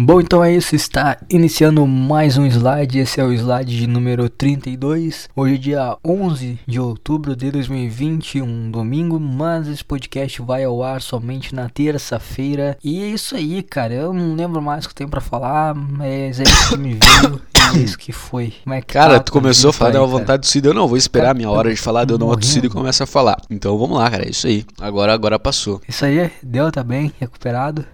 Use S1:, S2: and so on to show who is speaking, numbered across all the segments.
S1: Bom, então é isso, está iniciando mais um slide, esse é o slide de número 32. Hoje é dia 11 de outubro de 2020, um domingo, mas esse podcast vai ao ar somente na terça-feira. E é isso aí, cara, eu não lembro mais o que eu tenho pra falar, mas é isso que me veio. é isso que foi. Como é que
S2: Cara,
S1: tá
S2: tu começou a falar, deu uma vontade do Cid. Eu não, vou esperar a minha hora de falar, deu uma Cid e começa a falar. Então vamos lá, cara, é isso aí. Agora, agora passou.
S1: Isso aí, deu, tá bem, recuperado.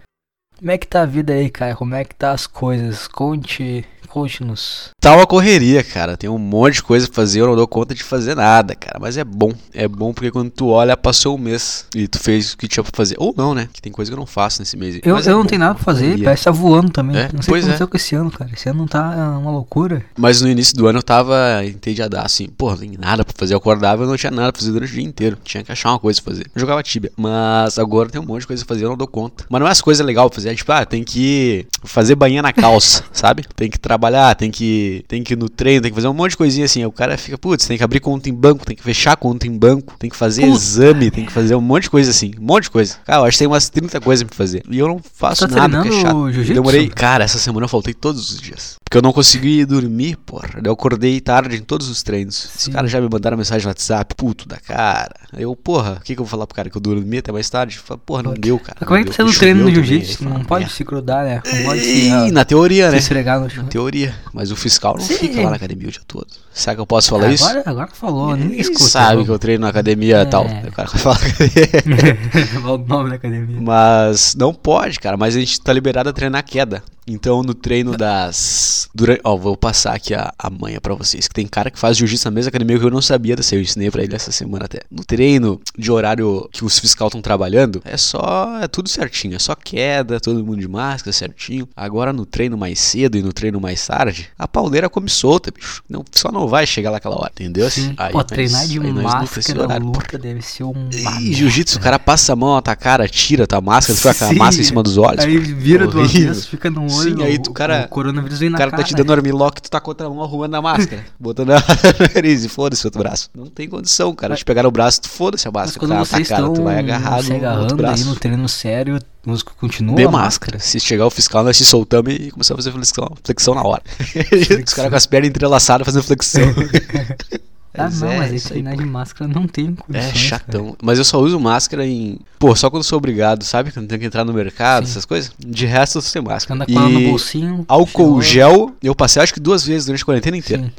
S1: Como é que tá a vida aí, cara? Como é que tá as coisas? Conte, conte-nos.
S2: Tá uma correria, cara. Tem um monte de coisa pra fazer, eu não dou conta de fazer nada, cara. Mas é bom. É bom porque quando tu olha, passou um mês e tu fez o que tinha pra fazer. Ou não, né? Que tem coisa que eu não faço nesse mês.
S1: Eu,
S2: Mas é
S1: eu não
S2: bom,
S1: tenho nada pra fazer,
S2: correria.
S1: parece que tá voando também.
S2: É,
S1: não sei o que
S2: pois é.
S1: aconteceu com esse ano, cara. Esse ano tá uma loucura.
S2: Mas no início do ano eu tava entediadaço, assim, porra, não tem nada pra fazer. Eu acordava e não tinha nada pra fazer durante o dia inteiro. Tinha que achar uma coisa pra fazer. Eu jogava Tibia. Mas agora tem um monte de coisa pra fazer, eu não dou conta. Mas não é as coisas legais pra fazer. É tipo, ah, tem que fazer banha na calça, sabe? Tem que trabalhar, tem que, tem que ir no treino, tem que fazer um monte de coisinha assim. Aí O cara fica, putz, tem que abrir conta em banco, tem que fechar conta em banco, tem que fazer
S1: Puta.
S2: exame, tem que fazer um monte de coisa assim. Um monte de coisa. Cara, eu acho que tem umas 30 coisas pra fazer. E eu não faço
S1: Tá
S2: nada, porque é chato.
S1: jiu-jitsu?
S2: Demorei. Cara, essa semana eu faltei todos os dias. Porque eu não consegui dormir, porra. Eu acordei tarde em todos os treinos. Os
S1: Sim.
S2: caras já me mandaram mensagem no WhatsApp, puto da cara. Eu, porra, o que, que eu vou falar pro cara? Que eu dormi até mais tarde? Fala, porra, não deu, cara.
S1: Mas como é que tá treino no
S2: choveu também,
S1: jiu-jitsu? Não
S2: fala,
S1: pode se grudar, né? Não pode se,
S2: na teoria,
S1: se
S2: né?
S1: esfregar no chão.
S2: Na teoria. Mas o fiscal não
S1: Sim.
S2: fica lá na academia o dia todo. Será que eu posso falar isso?
S1: agora, agora falou, ninguém escuta.
S2: sabe
S1: vamos.
S2: que eu treino na academia e
S1: É.
S2: tal. O cara
S1: Fala o nome da academia.
S2: Mas não pode, cara. Mas a gente tá liberado a treinar queda. Então no treino das. Durante... Ó, vou passar aqui a, a manha pra vocês. Que tem cara que faz jiu-jitsu na mesma academia que eu não sabia dessa. Eu ensinei pra ele essa semana até. No treino de horário que os fiscal estão trabalhando, é só. É tudo certinho. É só queda, todo mundo de máscara, certinho. Agora no treino mais cedo e no treino mais tarde, a pauleira come solta, bicho. Não, só não vai chegar lá aquela hora, entendeu?
S1: Sim.
S2: Aí
S1: Pô,
S2: nós-
S1: treinar de
S2: aí
S1: máscara
S2: horário,
S1: luta deve ser um.
S2: Jiu-jitsu, o cara passa a mão na tua cara, tira tua máscara, tu fica com a máscara em cima dos olhos.
S1: Aí vira do
S2: Horrível.
S1: avesso, fica no olho.
S2: Sim, aí tu,
S1: o-
S2: cara-
S1: O coronavírus vem
S2: O
S1: na
S2: cara
S1: cara.
S2: tá te dando armlock, tu tá com outra mão arrumando a máscara, botando a nariz e foda-se o outro braço. Não tem condição, cara. Te pegar no braço, tu foda-se a
S1: Mas
S2: máscara.
S1: quando
S2: tá
S1: vocês
S2: cara,
S1: estão
S2: tu vai agarrado
S1: se agarrando aí no treino sério, o músico continua.
S2: De máscara. Se chegar o fiscal, nós se soltamos e começamos a fazer flexão, flexão na hora. Os caras com as pernas entrelaçadas fazendo flexão.
S1: Ah,
S2: Mas
S1: não,
S2: é
S1: mas aí, treinar de máscara não tem condições.
S2: É
S1: cara.
S2: chatão. Mas eu só uso máscara em. Pô, só quando sou obrigado, sabe? Quando tenho que entrar no mercado,
S1: Sim.
S2: essas coisas. De resto, eu sem máscara.
S1: Anda com ela no
S2: E
S1: bolsinho.
S2: álcool gel, eu passei acho que duas vezes durante a quarentena inteira.
S1: Sim.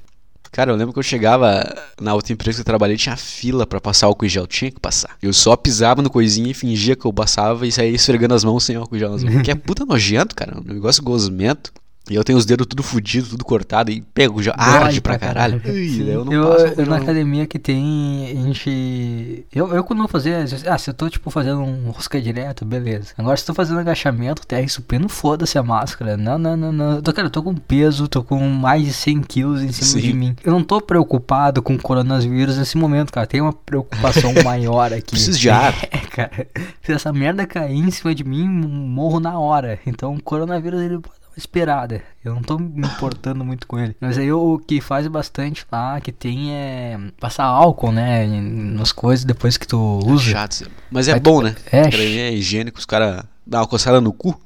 S2: Cara, eu lembro que eu chegava na outra empresa que eu trabalhei, tinha fila pra passar álcool gel, tinha que passar. Eu só pisava no coisinha e fingia que eu passava e saía esfregando as mãos sem álcool gel nas mãos. que é puta nojento, cara, um negócio gosmento. E eu tenho os dedos tudo fudido, tudo cortado e pego já
S1: Dói
S2: arde pra caralho. Ui, eu não
S1: eu,
S2: passo
S1: eu na
S2: não.
S1: academia que tem, a gente. Eu, eu quando vou fazer. Ah, se eu tô tipo fazendo um rosca direto, beleza. Agora se eu tô fazendo agachamento, terra e supino, foda-se a máscara. Não, não, não, não. Eu tô, cara, eu tô com peso, tô com mais de 100 quilos em cima
S2: Sim.
S1: de mim. Eu não tô preocupado com coronavírus nesse momento, cara. Tem uma preocupação maior aqui.
S2: Preciso de ar.
S1: É, cara. Se essa merda cair em cima de mim, morro na hora. Então o coronavírus ele pode esperada. Eu não tô me importando muito com ele. Mas aí o que faz bastante lá, que tem é passar álcool, né? Nas coisas depois que tu usa.
S2: Chato, isso. mas é
S1: Vai-
S2: bom, né?
S1: é,
S2: é higiênico, os caras dão uma coçada no cu.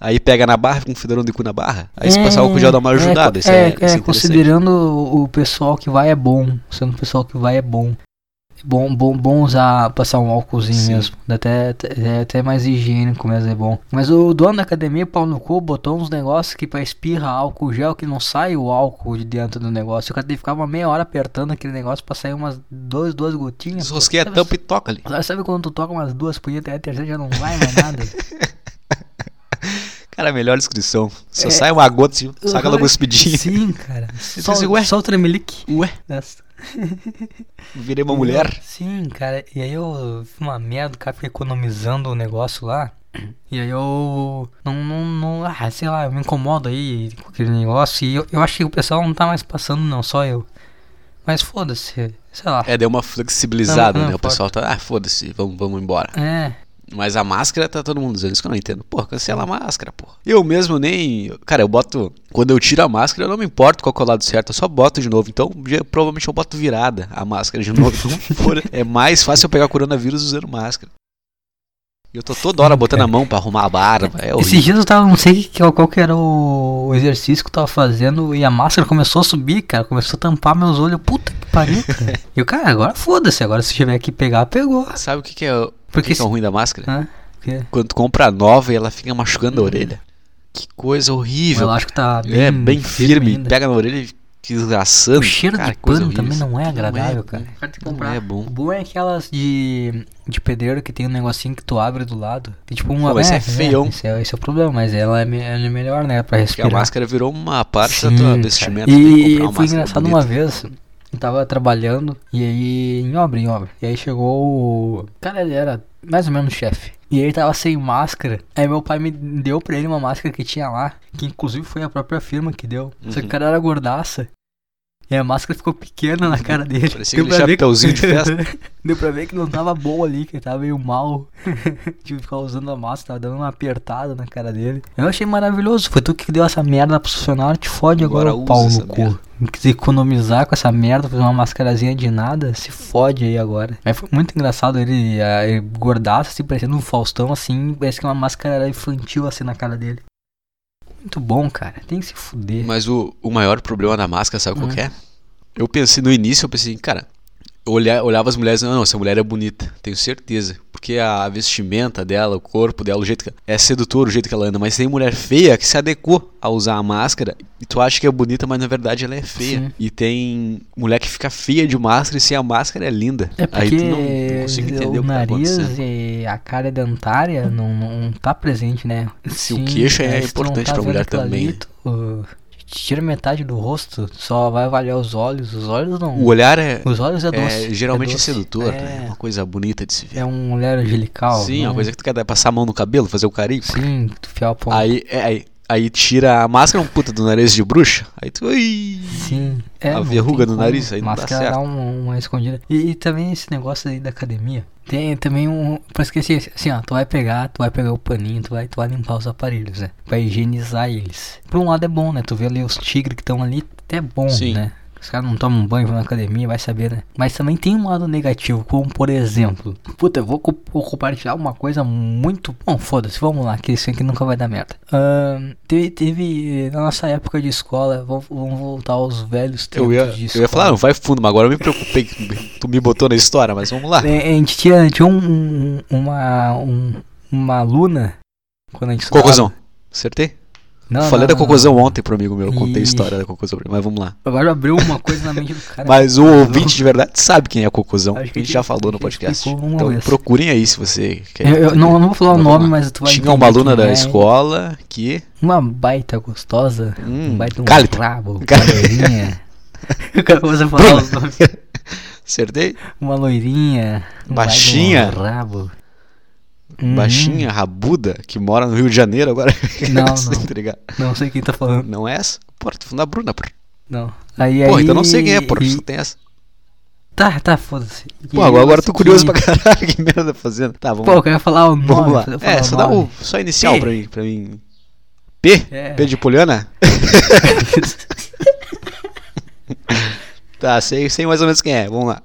S2: Aí pega na barra, fica um fedorão de cu na barra. Aí se passar álcool gel dá uma ajudada. isso
S1: É,
S2: é,
S1: é,
S2: é
S1: considerando o pessoal que vai é bom. Sendo o pessoal que vai é bom. Bom, bom, bom usar, passar um álcoolzinho
S2: Sim.
S1: mesmo. Até, até, é até mais higiênico mesmo, é bom. Mas o dono da academia, pau no cu, botou uns negócios que pra espirra álcool gel que não sai o álcool de dentro do negócio. O cara tem que ficar uma meia hora apertando aquele negócio pra sair umas duas, duas gotinhas.
S2: a
S1: Sabe-
S2: tampa e toca ali.
S1: Sabe, sabe quando tu toca umas duas punhetas e a terceira já não vai mais nada?
S2: Cara, melhor descrição. Só
S1: É.
S2: sai uma gota, assim, saca aquela cuspidinha.
S1: Sim, cara. Só,
S2: assim, ué?
S1: só o tremelique.
S2: Ué,
S1: Essa.
S2: virei uma mulher.
S1: Sim, cara. E aí eu fiz uma merda, o cara fica economizando o negócio lá. E aí eu não, não, não, ah, sei lá, eu me incomodo aí com aquele negócio. E eu, eu acho que o pessoal não tá mais passando, não, só eu. Mas foda-se, sei lá.
S2: É, deu uma flexibilizada,
S1: Não, não
S2: né? O pessoal tá, ah, foda-se, vamos, vamos embora.
S1: É,
S2: Mas a máscara tá todo mundo dizendo isso que eu não entendo. Pô, cancela a máscara, pô. Eu mesmo nem. Cara, eu boto. Quando eu tiro a máscara, eu não me importo qual que é o lado certo, eu só boto de novo. Então, já- provavelmente eu boto virada a máscara de novo. Então, é mais fácil eu pegar coronavírus usando máscara. E eu tô toda hora botando a mão pra arrumar a barba. É
S1: Esses dias eu tava, não sei qual, que era o exercício que eu tava fazendo e a máscara começou a subir, cara. Começou a tampar meus olhos. Puta que pariu. E eu, cara, agora foda-se. Agora se tiver que pegar, pegou.
S2: Sabe o que, que é,
S1: Porque
S2: que que é o
S1: se-
S2: ruim da máscara?
S1: Hã? Que?
S2: Quando tu compra nova e ela fica machucando a orelha. Que coisa
S1: O
S2: horrível.
S1: elástico tá bem,
S2: é, bem firme,
S1: ainda.
S2: pega na orelha e fica desgraçando.
S1: O cheiro
S2: Cara,
S1: de
S2: que
S1: pano também não é
S2: Não
S1: agradável,
S2: é
S1: cara. que
S2: Não é bom.
S1: O bom é aquelas de, de pedreiro que tem um negocinho que tu abre do lado. Tem tipo uma.
S2: Pô, mas é feião.
S1: esse, é, esse é o problema, mas ela é, me- ela é melhor, né? Pra
S2: Porque
S1: respirar.
S2: a máscara virou uma parte
S1: Sim,
S2: da tua vestimenta. que
S1: E
S2: comprar uma
S1: foi
S2: máscara
S1: engraçado
S2: bonita.
S1: uma vez. Eu tava trabalhando e aí em obra, em obra. E aí chegou o. Cara, ele era mais ou menos chefe. E ele tava sem máscara. Aí meu pai me deu pra ele uma máscara que tinha lá. Que inclusive foi a própria firma que deu. Só que o
S2: Uhum.
S1: cara era gordaça. E a máscara ficou pequena na cara dele.
S2: Parecia aquele chapeuzinho de festa.
S1: Deu pra ver que não tava bom ali, que ele tava meio mal. Tive que ficar usando a máscara, tava dando uma apertada na cara dele. Eu achei maravilhoso. Foi tu que deu essa merda pro funcionário, te fode agora,
S2: Agora
S1: o pau no cu.
S2: merda.
S1: Quiser economizar com essa merda, fazer uma mascarazinha de nada, se fode aí agora. Aí foi muito engraçado ele, ah, ele gordaço, assim, parecendo um Faustão, assim, parece que uma máscara infantil assim na cara dele. Muito bom, cara. Tem que se fuder.
S2: Mas o, o maior problema da máscara, sabe qual
S1: Hum.
S2: que é? Eu pensei no início, eu pensei, cara, eu olhava, as mulheres e não, não, essa mulher é bonita, tenho certeza. Porque a vestimenta dela, o corpo dela, o jeito que é sedutor, o jeito que ela anda. Mas tem mulher feia que se adequou a usar a máscara e tu acha que é bonita, mas na verdade ela é feia.
S1: Sim.
S2: E tem mulher que fica feia de máscara e sem a máscara é linda.
S1: É
S2: Aí
S1: porque
S2: tu não, não consigo entender
S1: o
S2: o que tá
S1: nariz
S2: acontecendo.
S1: e a cara dentária não, não tá presente, né?
S2: Se o queixo é
S1: não
S2: importante
S1: tá
S2: pra mulher também,
S1: ali, tu tira metade do rosto, só vai avaliar os olhos. Os olhos não.
S2: O olhar é,
S1: Os olhos é doce.
S2: é geralmente é
S1: doce.
S2: sedutor,
S1: É,
S2: né? uma coisa bonita de se ver.
S1: é um olhar angelical.
S2: Sim, uma
S1: não-
S2: coisa que tu quer passar a mão no cabelo, fazer o carinho.
S1: Sim, tu fiar o pão.
S2: Aí, é, aí, aí tira a máscara, um puta do nariz de bruxa. Aí tu. Ui,
S1: Sim. É,
S2: A verruga no nariz, aí não dá
S1: Máscara
S2: certo.
S1: dá um- uma escondida. E, e também esse negócio aí da academia. Tem também um. Pra esquecer, assim, ó, tu vai pegar, tu vai pegar o paninho, tu vai, tu vai limpar os aparelhos, né? Vai higienizar eles. Por um lado é bom, né? Tu vê ali os tigres que estão ali, até é bom,
S2: Sim.
S1: né? Os caras não tomam banho vão na academia, vai saber, né? Mas também tem um lado negativo, como por exemplo, puta, eu vou, co- vou compartilhar uma coisa muito. Bom, foda-se, vamos lá, que isso aqui nunca vai dar merda. Ahn, teve, teve, na nossa época de escola, vamos, vamos voltar aos velhos tempos
S2: eu ia,
S1: de
S2: eu
S1: escola.
S2: ia falar, não vai fundo, mas agora eu me preocupei que tu me botou na história, mas vamos lá.
S1: É, A gente tinha, tinha um, um- uma, um- uma aluna quando a gente.
S2: Cocôzão. Acertei?
S1: Não,
S2: Falei
S1: não,
S2: da Cocôzão ontem pro amigo meu, eu contei a história da Cocôzão, mas vamos lá.
S1: Agora abriu uma coisa na mente do cara.
S2: Mas o ouvinte de verdade sabe quem é Cocôzão, a gente já falou no podcast. Então
S1: vez.
S2: procurem aí se você quer.
S1: Eu, eu não, não vou falar o nome, mas tu vai
S2: Tinha uma aluna da
S1: é.
S2: escola que.
S1: Uma baita gostosa.
S2: Hum,
S1: um baita um
S2: Cálita.
S1: rabo. Loirinha. O cara começa a falar os nomes.
S2: Acertei?
S1: Uma loirinha. um
S2: Baixinha.
S1: um rabo. Uhum.
S2: Baixinha, rabuda, que mora no Rio de Janeiro agora.
S1: Não, não.
S2: entregar.
S1: Não sei quem tá falando.
S2: Não é essa? Pô, tô falando da Bruna, pô.
S1: Não. Aí,
S2: Pô,
S1: aí,
S2: então não sei quem é, pô.
S1: e-
S2: Só tem essa.
S1: Tá, tá, foda-se.
S2: Pô, agora, agora eu tô
S1: que-
S2: curioso pra caralho. Que merda tá fazendo. Tá, vamos
S1: Pô, eu quero falar o nome.
S2: Vamos lá. É, só dá o só inicial
S1: P.
S2: pra mim, pra mim. P?
S1: É.
S2: P de Poliana? tá, sei, sei mais ou menos quem é. Vamos lá.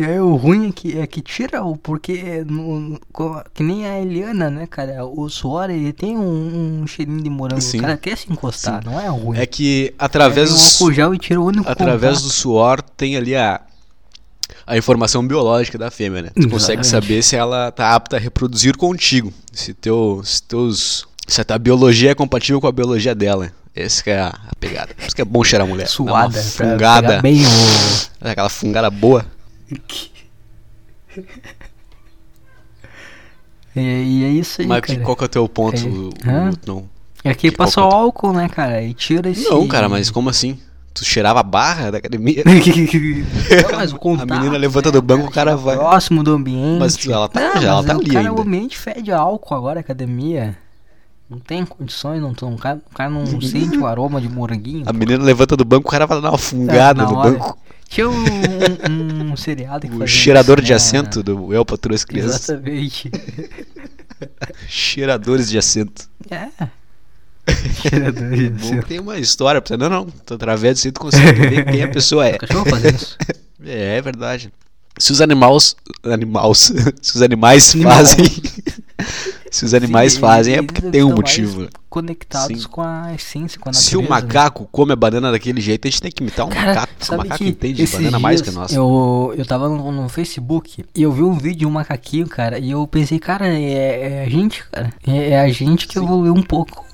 S1: E aí o ruim é que, é que tira o. Porque. no- no- que nem a Eliana, né, cara? O suor ele tem um, um cheirinho de morango.
S2: Sim.
S1: O cara quer se encostar, não é ruim.
S2: É que através
S1: Pega
S2: do,
S1: gel e tira o único
S2: através do
S1: contato.
S2: suor tem ali a a informação biológica da fêmea, né? Tu consegue saber se ela tá apta a reproduzir contigo. Se teu se teus se a tua biologia é compatível com a biologia dela. Essa que é a, pegada. Por isso que é bom cheirar a mulher. Dá
S1: Suada.
S2: Uma fungada.
S1: bem o.
S2: Aquela fungada boa.
S1: E, e é isso aí,
S2: Mas
S1: cara.
S2: qual que é o teu ponto?
S1: É.
S2: não.
S1: É que
S2: que
S1: passou
S2: que
S1: álcool, né, cara? E tira esse.
S2: Não, cara, mas como assim? Tu cheirava a barra da academia?
S1: Não, mas o contato,
S2: a menina levanta
S1: né,
S2: do banco, o cara vai.
S1: Próximo do ambiente.
S2: Mas ela tá,
S1: Não,
S2: já, ela tá
S1: o
S2: ali
S1: cara,
S2: ainda.
S1: O ambiente fede álcool agora, academia. Não tem condições, não, o, cara, o cara não sente o aroma de moranguinho.
S2: A menina levanta do banco, o cara vai dar uma fungada
S1: É,
S2: no
S1: hora.
S2: banco.
S1: Tinha um, um, um seriado que
S2: O cheirador
S1: isso,
S2: de
S1: né?
S2: assento do Eu Patrulho as Crianças.
S1: Exatamente.
S2: Cheiradores de assento.
S1: É. Cheirador de
S2: Bom,
S1: assento.
S2: tem uma história. Não, não. Através disso tu consegue ver quem a pessoa é.
S1: O cachorro fazendo isso.
S2: É, é verdade. Se os animais. Animais. se os animais
S1: Animal.
S2: fazem. se os animais
S1: Sim,
S2: fazem é porque tem um motivo.
S1: Conectados
S2: Sim.
S1: com a essência, com a
S2: Se o
S1: natureza, né?
S2: macaco come a banana daquele jeito, a gente tem que imitar um
S1: Cara,
S2: macaco. porque O macaco entende banana mais que
S1: dias
S2: nós.
S1: Eu, eu tava no, no Facebook e eu vi um vídeo de um macaquinho, cara, e eu pensei, cara, é, é a gente, cara. É, é a gente que
S2: Sim.
S1: evoluiu um pouco.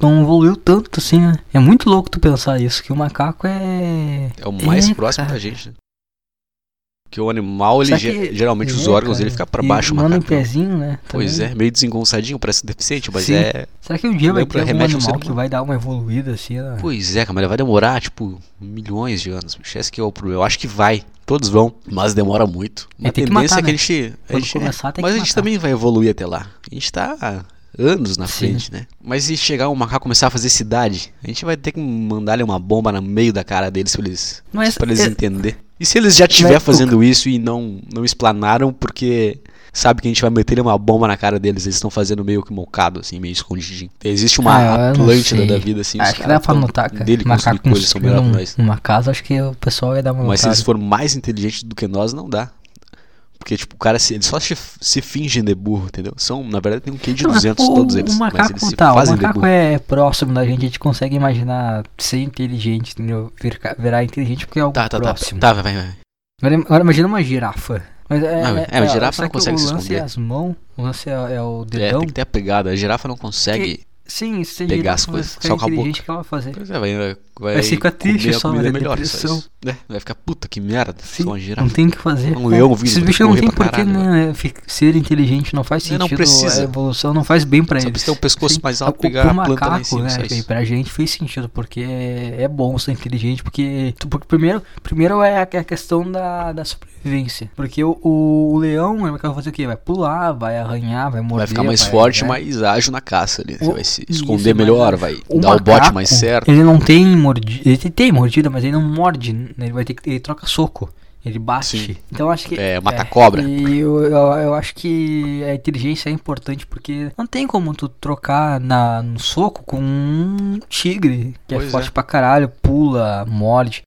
S1: Não evoluiu tanto assim, né? É muito louco tu pensar isso, que o macaco é.
S2: É o mais
S1: É,
S2: próximo
S1: cara.
S2: da gente, né? Porque o animal, ele
S1: que-
S2: geralmente os
S1: é,
S2: órgãos
S1: cara,
S2: ele fica pra
S1: e
S2: baixo, o
S1: Manda em
S2: macaco. não.
S1: pezinho, né?
S2: Pois
S1: também.
S2: é, meio desengonçadinho, parece deficiente, mas
S1: Sim.
S2: é.
S1: Será que um dia vai
S2: Lembra,
S1: ter
S2: ser
S1: animal que vai dar uma evoluída assim, né?
S2: Pois é, cara, mas vai demorar, tipo, milhões de anos. bicho. Esse que é o problema. Eu acho que vai. Todos vão, mas demora muito.
S1: É,
S2: A
S1: que
S2: tendência
S1: matar,
S2: é que a
S1: né?
S2: gente. A gente
S1: começar, tem
S2: mas
S1: que
S2: a gente
S1: matar.
S2: também vai evoluir até lá. A gente tá anos na
S1: Sim.
S2: frente, né? Mas se chegar um macaco começar a fazer cidade, a gente vai ter que mandar-lhe uma bomba no meio da cara deles pra eles,
S1: Mas
S2: pra eles
S1: é-
S2: entender. E se eles já estiver fazendo isso e não, não explanaram porque sabe que a gente vai meter uma bomba na cara deles, eles estão fazendo meio que mocado, assim, meio escondidinho. Existe uma
S1: Ah,
S2: Atlântida da vida, assim, os
S1: Acho que dá pra notar, cara.
S2: Dele
S1: Macaco
S2: coisas são melhor nós.
S1: um- uma casa, acho que o pessoal vai dar uma
S2: Mas se
S1: notada.
S2: eles forem mais inteligentes do que nós, não dá. Porque, tipo, o cara, se, só se, se fingem de burro, entendeu? São, na verdade, tem um QI de
S1: Não,
S2: 200
S1: o,
S2: todos eles.
S1: O
S2: mas
S1: macaco,
S2: eles se
S1: tá, o macaco é próximo da gente, a gente consegue imaginar ser inteligente, entendeu? Virar, virar inteligente porque é algo
S2: Tá, tá, tá.
S1: próximo.
S2: Tá, vai, vai, vai.
S1: Agora, agora imagina uma girafa. Mas é,
S2: Ah, é, a girafa
S1: será
S2: não consegue se
S1: o lance
S2: esconder.
S1: é as mãos, o lance é, é o
S2: É,
S1: dedão.
S2: tem que ter a pegada. A girafa não consegue.
S1: Sim, a
S2: pegar as coisas, só com a
S1: inteligente, o que ela vai fazer?
S2: Pois é, vai, vai,
S1: Vai ficar triste só, vai
S2: melhor.
S1: depressão.
S2: Só isso. É, vai ficar, puta que merda.
S1: Sim,
S2: uma
S1: não tem o que fazer.
S2: Um leão vindo,
S1: Esses
S2: vou ter
S1: bichos não tem porquê né, fi- ser inteligente, não faz
S2: É,
S1: sentido.
S2: não precisa.
S1: A evolução não faz bem pra
S2: Só
S1: eles.
S2: precisa ter o pescoço
S1: Sim.
S2: mais alto,
S1: O-
S2: pegar a planta lá em
S1: macaco,
S2: cima,
S1: né,
S2: só isso.
S1: pra gente fez sentido, porque é, é bom ser inteligente, porque, porque primeiro, primeiro é a, é a questão da, da sobrevivência. Porque o, o, o leão ele vai fazer o quê? Vai pular, vai arranhar, vai morder.
S2: Vai ficar mais forte,
S1: né?
S2: mais ágil na caça ali. Você
S1: O-
S2: vai se
S1: isso,
S2: esconder
S1: mas
S2: melhor,
S1: é-
S2: vai
S1: O
S2: dar o bote
S1: macaco,
S2: mais certo.
S1: Ele não tem mordida. Ele tem mordida, mas ele não morde. né? Ele vai ter que. Ele troca soco. Ele bate.
S2: Sim.
S1: Então acho que.
S2: É, mata cobra.
S1: E eu, eu, eu acho que a inteligência é importante porque não tem como tu trocar na, no soco com um tigre que
S2: Pois
S1: é forte
S2: é.
S1: pra caralho, pula, morde.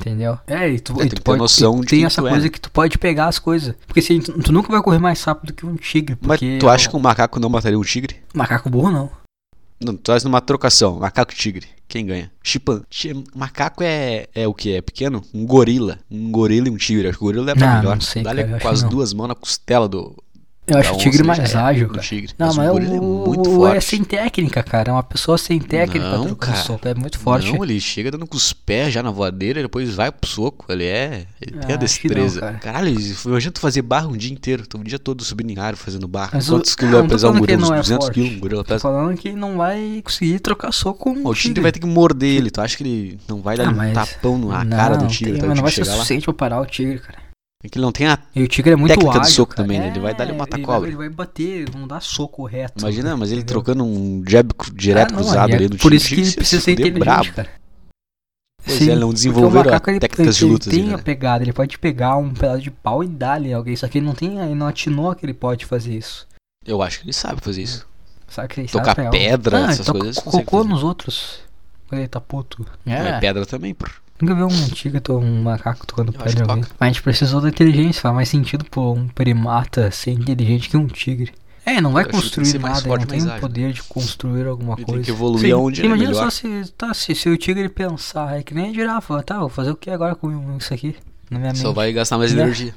S1: Entendeu? É, e tu,
S2: É, tem
S1: e tu
S2: ter
S1: pode,
S2: noção
S1: e
S2: de
S1: tem essa
S2: tu é,
S1: coisa
S2: né?
S1: que tu pode pegar as coisas. Porque assim, tu, tu nunca vai correr mais rápido que um tigre.
S2: Mas tu acha
S1: o-
S2: que um macaco não mataria um tigre?
S1: Macaco burro não.
S2: Não, tu faz numa trocação, macaco e tigre. Quem ganha? Chipan. Chi- Macaco é, é o que? É pequeno? Um gorila. Um gorila e um tigre. Acho que o gorila é pra
S1: Não,
S2: melhor.
S1: não sei,
S2: Dá-lhe
S1: eu
S2: com as duas mãos na costela do.
S1: Eu acho
S2: da
S1: o tigre mais
S2: era,
S1: ágil, cara.
S2: tigre.
S1: Não,
S2: mas,
S1: mas
S2: o gorila é
S1: o,
S2: muito
S1: o
S2: forte.
S1: é sem técnica, cara. É uma pessoa sem técnica
S2: Não, cara.
S1: soco. É muito forte.
S2: Não, ele chega dando com os pés já na voadeira, depois vai pro soco. Ele é. Ele tem a
S1: Ah, que não,
S2: destreza.
S1: cara.
S2: Caralho, imagina tu fazer barra um dia inteiro. Tu o dia todo subindo em árvore fazendo barra.
S1: Mas o-
S2: Quantos
S1: Ah,
S2: quilos vai pesar um gorila? Uns
S1: não é
S2: 200
S1: forte.
S2: quilos um gorila pesa.
S1: falando que não vai conseguir trocar soco com um
S2: O tigre vai ter que morder ele. Tu acha que ele não vai dar
S1: Ah,
S2: um tapão na cara do tigre
S1: tem,
S2: até o
S1: mas não vai
S2: tigre
S1: ser suficiente pra parar o tigre, cara.
S2: É que ele não tem a.
S1: E o tigre é muito
S2: Técnica do
S1: ágil,
S2: soco
S1: cara.
S2: também, né? Ele vai um
S1: É,
S2: mata-cobra.
S1: Ele vai, ele vai bater, ele não dá soco reto.
S2: Imagina, mas ele
S1: entendeu?
S2: trocando um jab direto
S1: Ah, não,
S2: cruzado
S1: é
S2: ali
S1: Por
S2: tigre.
S1: isso que ele precisa ser inteligente,
S2: brabo.
S1: cara.
S2: Pois
S1: Sim,
S2: é, ele não desenvolveram
S1: macaco, ele-
S2: técnicas de
S1: ele
S2: lutas
S1: tem
S2: ainda,
S1: a
S2: né?
S1: pegada, ele pode pegar um pedaço de pau e dar-lhe alguém, só que ele não tem, ele não atinou que ele pode fazer isso.
S2: Eu acho que ele sabe fazer isso.
S1: Sabe que ele
S2: Tocar
S1: sabe
S2: pedra,
S1: ah,
S2: essas
S1: ele toca
S2: coisas, ele
S1: cocô nos outros. Ele tá puto.
S2: É.
S1: É.
S2: pedra também, pô.
S1: Nunca vi um tigre, to- um macaco tocando
S2: que
S1: alguém. Mas a gente precisou da inteligência, faz mais sentido pô, um primata ser inteligente que um tigre. É, não vai
S2: Eu
S1: construir nada, ele
S2: forte,
S1: não tem o poder de construir alguma
S2: Ele tem
S1: coisa.
S2: que evoluir aonde ele é
S1: Imagina
S2: melhor.
S1: só se, tá, se, se o tigre pensar, é que nem a girafa, tá, vou fazer o que agora com isso aqui? Na minha
S2: Só
S1: mente.
S2: vai gastar mais
S1: Né?
S2: energia.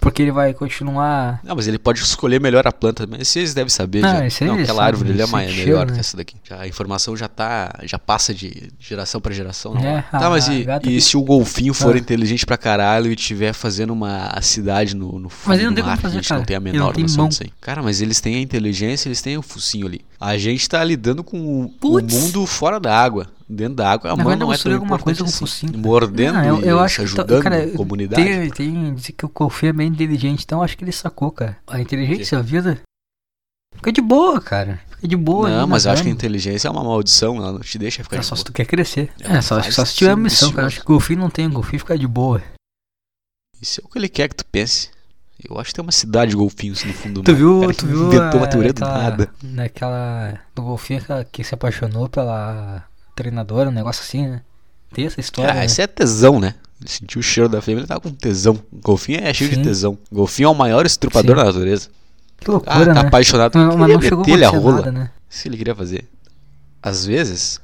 S1: Porque ele vai continuar.
S2: Não, mas ele pode escolher melhor a planta, mas vocês devem saber
S1: Ah,
S2: já.
S1: aí
S2: não, aquela árvore ali é mais,
S1: é
S2: melhor que
S1: né?
S2: essa daqui. Já, a informação já tá, já passa de geração pra geração. Não.
S1: É,
S2: tá,
S1: a
S2: mas e,
S1: gata
S2: e
S1: aqui-
S2: se o golfinho for
S1: Ah.
S2: inteligente pra caralho e tiver fazendo uma cidade no, no fundo
S1: Mas ele não
S2: do mar,
S1: fazer,
S2: a gente
S1: cara.
S2: não tem a menor
S1: tem
S2: noção
S1: mão.
S2: disso aí. Cara, mas eles têm a inteligência, eles têm o focinho ali. A gente tá lidando com o, o mundo fora da água. Dentro da água, a
S1: Mas
S2: mão não é tão
S1: alguma coisa
S2: importante
S1: com
S2: assim.
S1: focinho.
S2: Mordendo
S1: Não, eu, eu
S2: se
S1: acho que.
S2: ajudando
S1: cara,
S2: a comunidade.
S1: Tem, tem, diz que o golfinho é bem inteligente, então acho que ele sacou, cara. A inteligência, a vida. Fica de boa, cara. Fica de boa.
S2: Não, mas eu acho que a inteligência é uma maldição, ela não te deixa ficar
S1: É
S2: de
S1: só se
S2: boa.
S1: tu quer crescer.
S2: É,
S1: É, só, só se tiver
S2: ser
S1: missão, cara. Acho que o golfinho não tem, o golfinho fica de boa.
S2: Isso é o que ele quer que tu pense. Eu acho que tem uma cidade de golfinhos no fundo do
S1: Tu
S2: mar.
S1: viu,
S2: Cara,
S1: tu
S2: que
S1: viu
S2: inventou uma
S1: a-
S2: teoria do nada.
S1: Naquela. Do golfinho que, que se apaixonou pela treinadora, um negócio assim, né? Tem essa história.
S2: Ah,
S1: né?
S2: isso é tesão, né? Ele sentiu o cheiro da fêmea, ele tava com tesão. Golfinho é cheio
S1: Sim.
S2: de tesão. Golfinho é o maior estrupador
S1: Sim.
S2: da natureza.
S1: Que loucura,
S2: Ah, tá
S1: né?
S2: apaixonado.
S1: Mas, mas não chegou
S2: ele a rola.
S1: nada, né?
S2: Isso que ele queria fazer. Às vezes,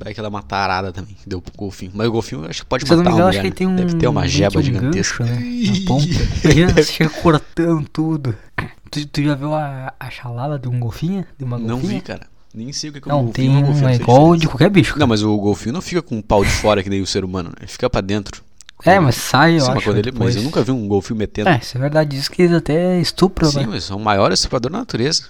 S2: vai aquela uma tarada também, que deu pro golfinho. Mas o golfinho eu acho que pode
S1: Se eu não
S2: matar
S1: me engano, que ele tem
S2: né?
S1: um.
S2: Deve ter uma jeba
S1: um
S2: gigantesca.
S1: gancho, né? Na ponta. Imagina, chega cortando tudo. Tu, tu já viu a, a chalada de um golfinho? De uma
S2: Não
S1: golfinha?
S2: vi, cara. Nem sei o que é um
S1: Não,
S2: golfinho.
S1: tem
S2: mas golfinho
S1: um. É igual de qualquer bicho.
S2: Não, mas o golfinho não fica com o pau de fora que nem o ser humano, né? Ele fica pra dentro.
S1: É, mas sai, eu
S2: Sim, mas
S1: acho.
S2: ele-
S1: depois.
S2: mas eu nunca vi um golfinho metendo.
S1: É, isso é verdade. Diz que eles até estupram,
S2: Sim,
S1: né?
S2: mas são o maior estuprador da natureza.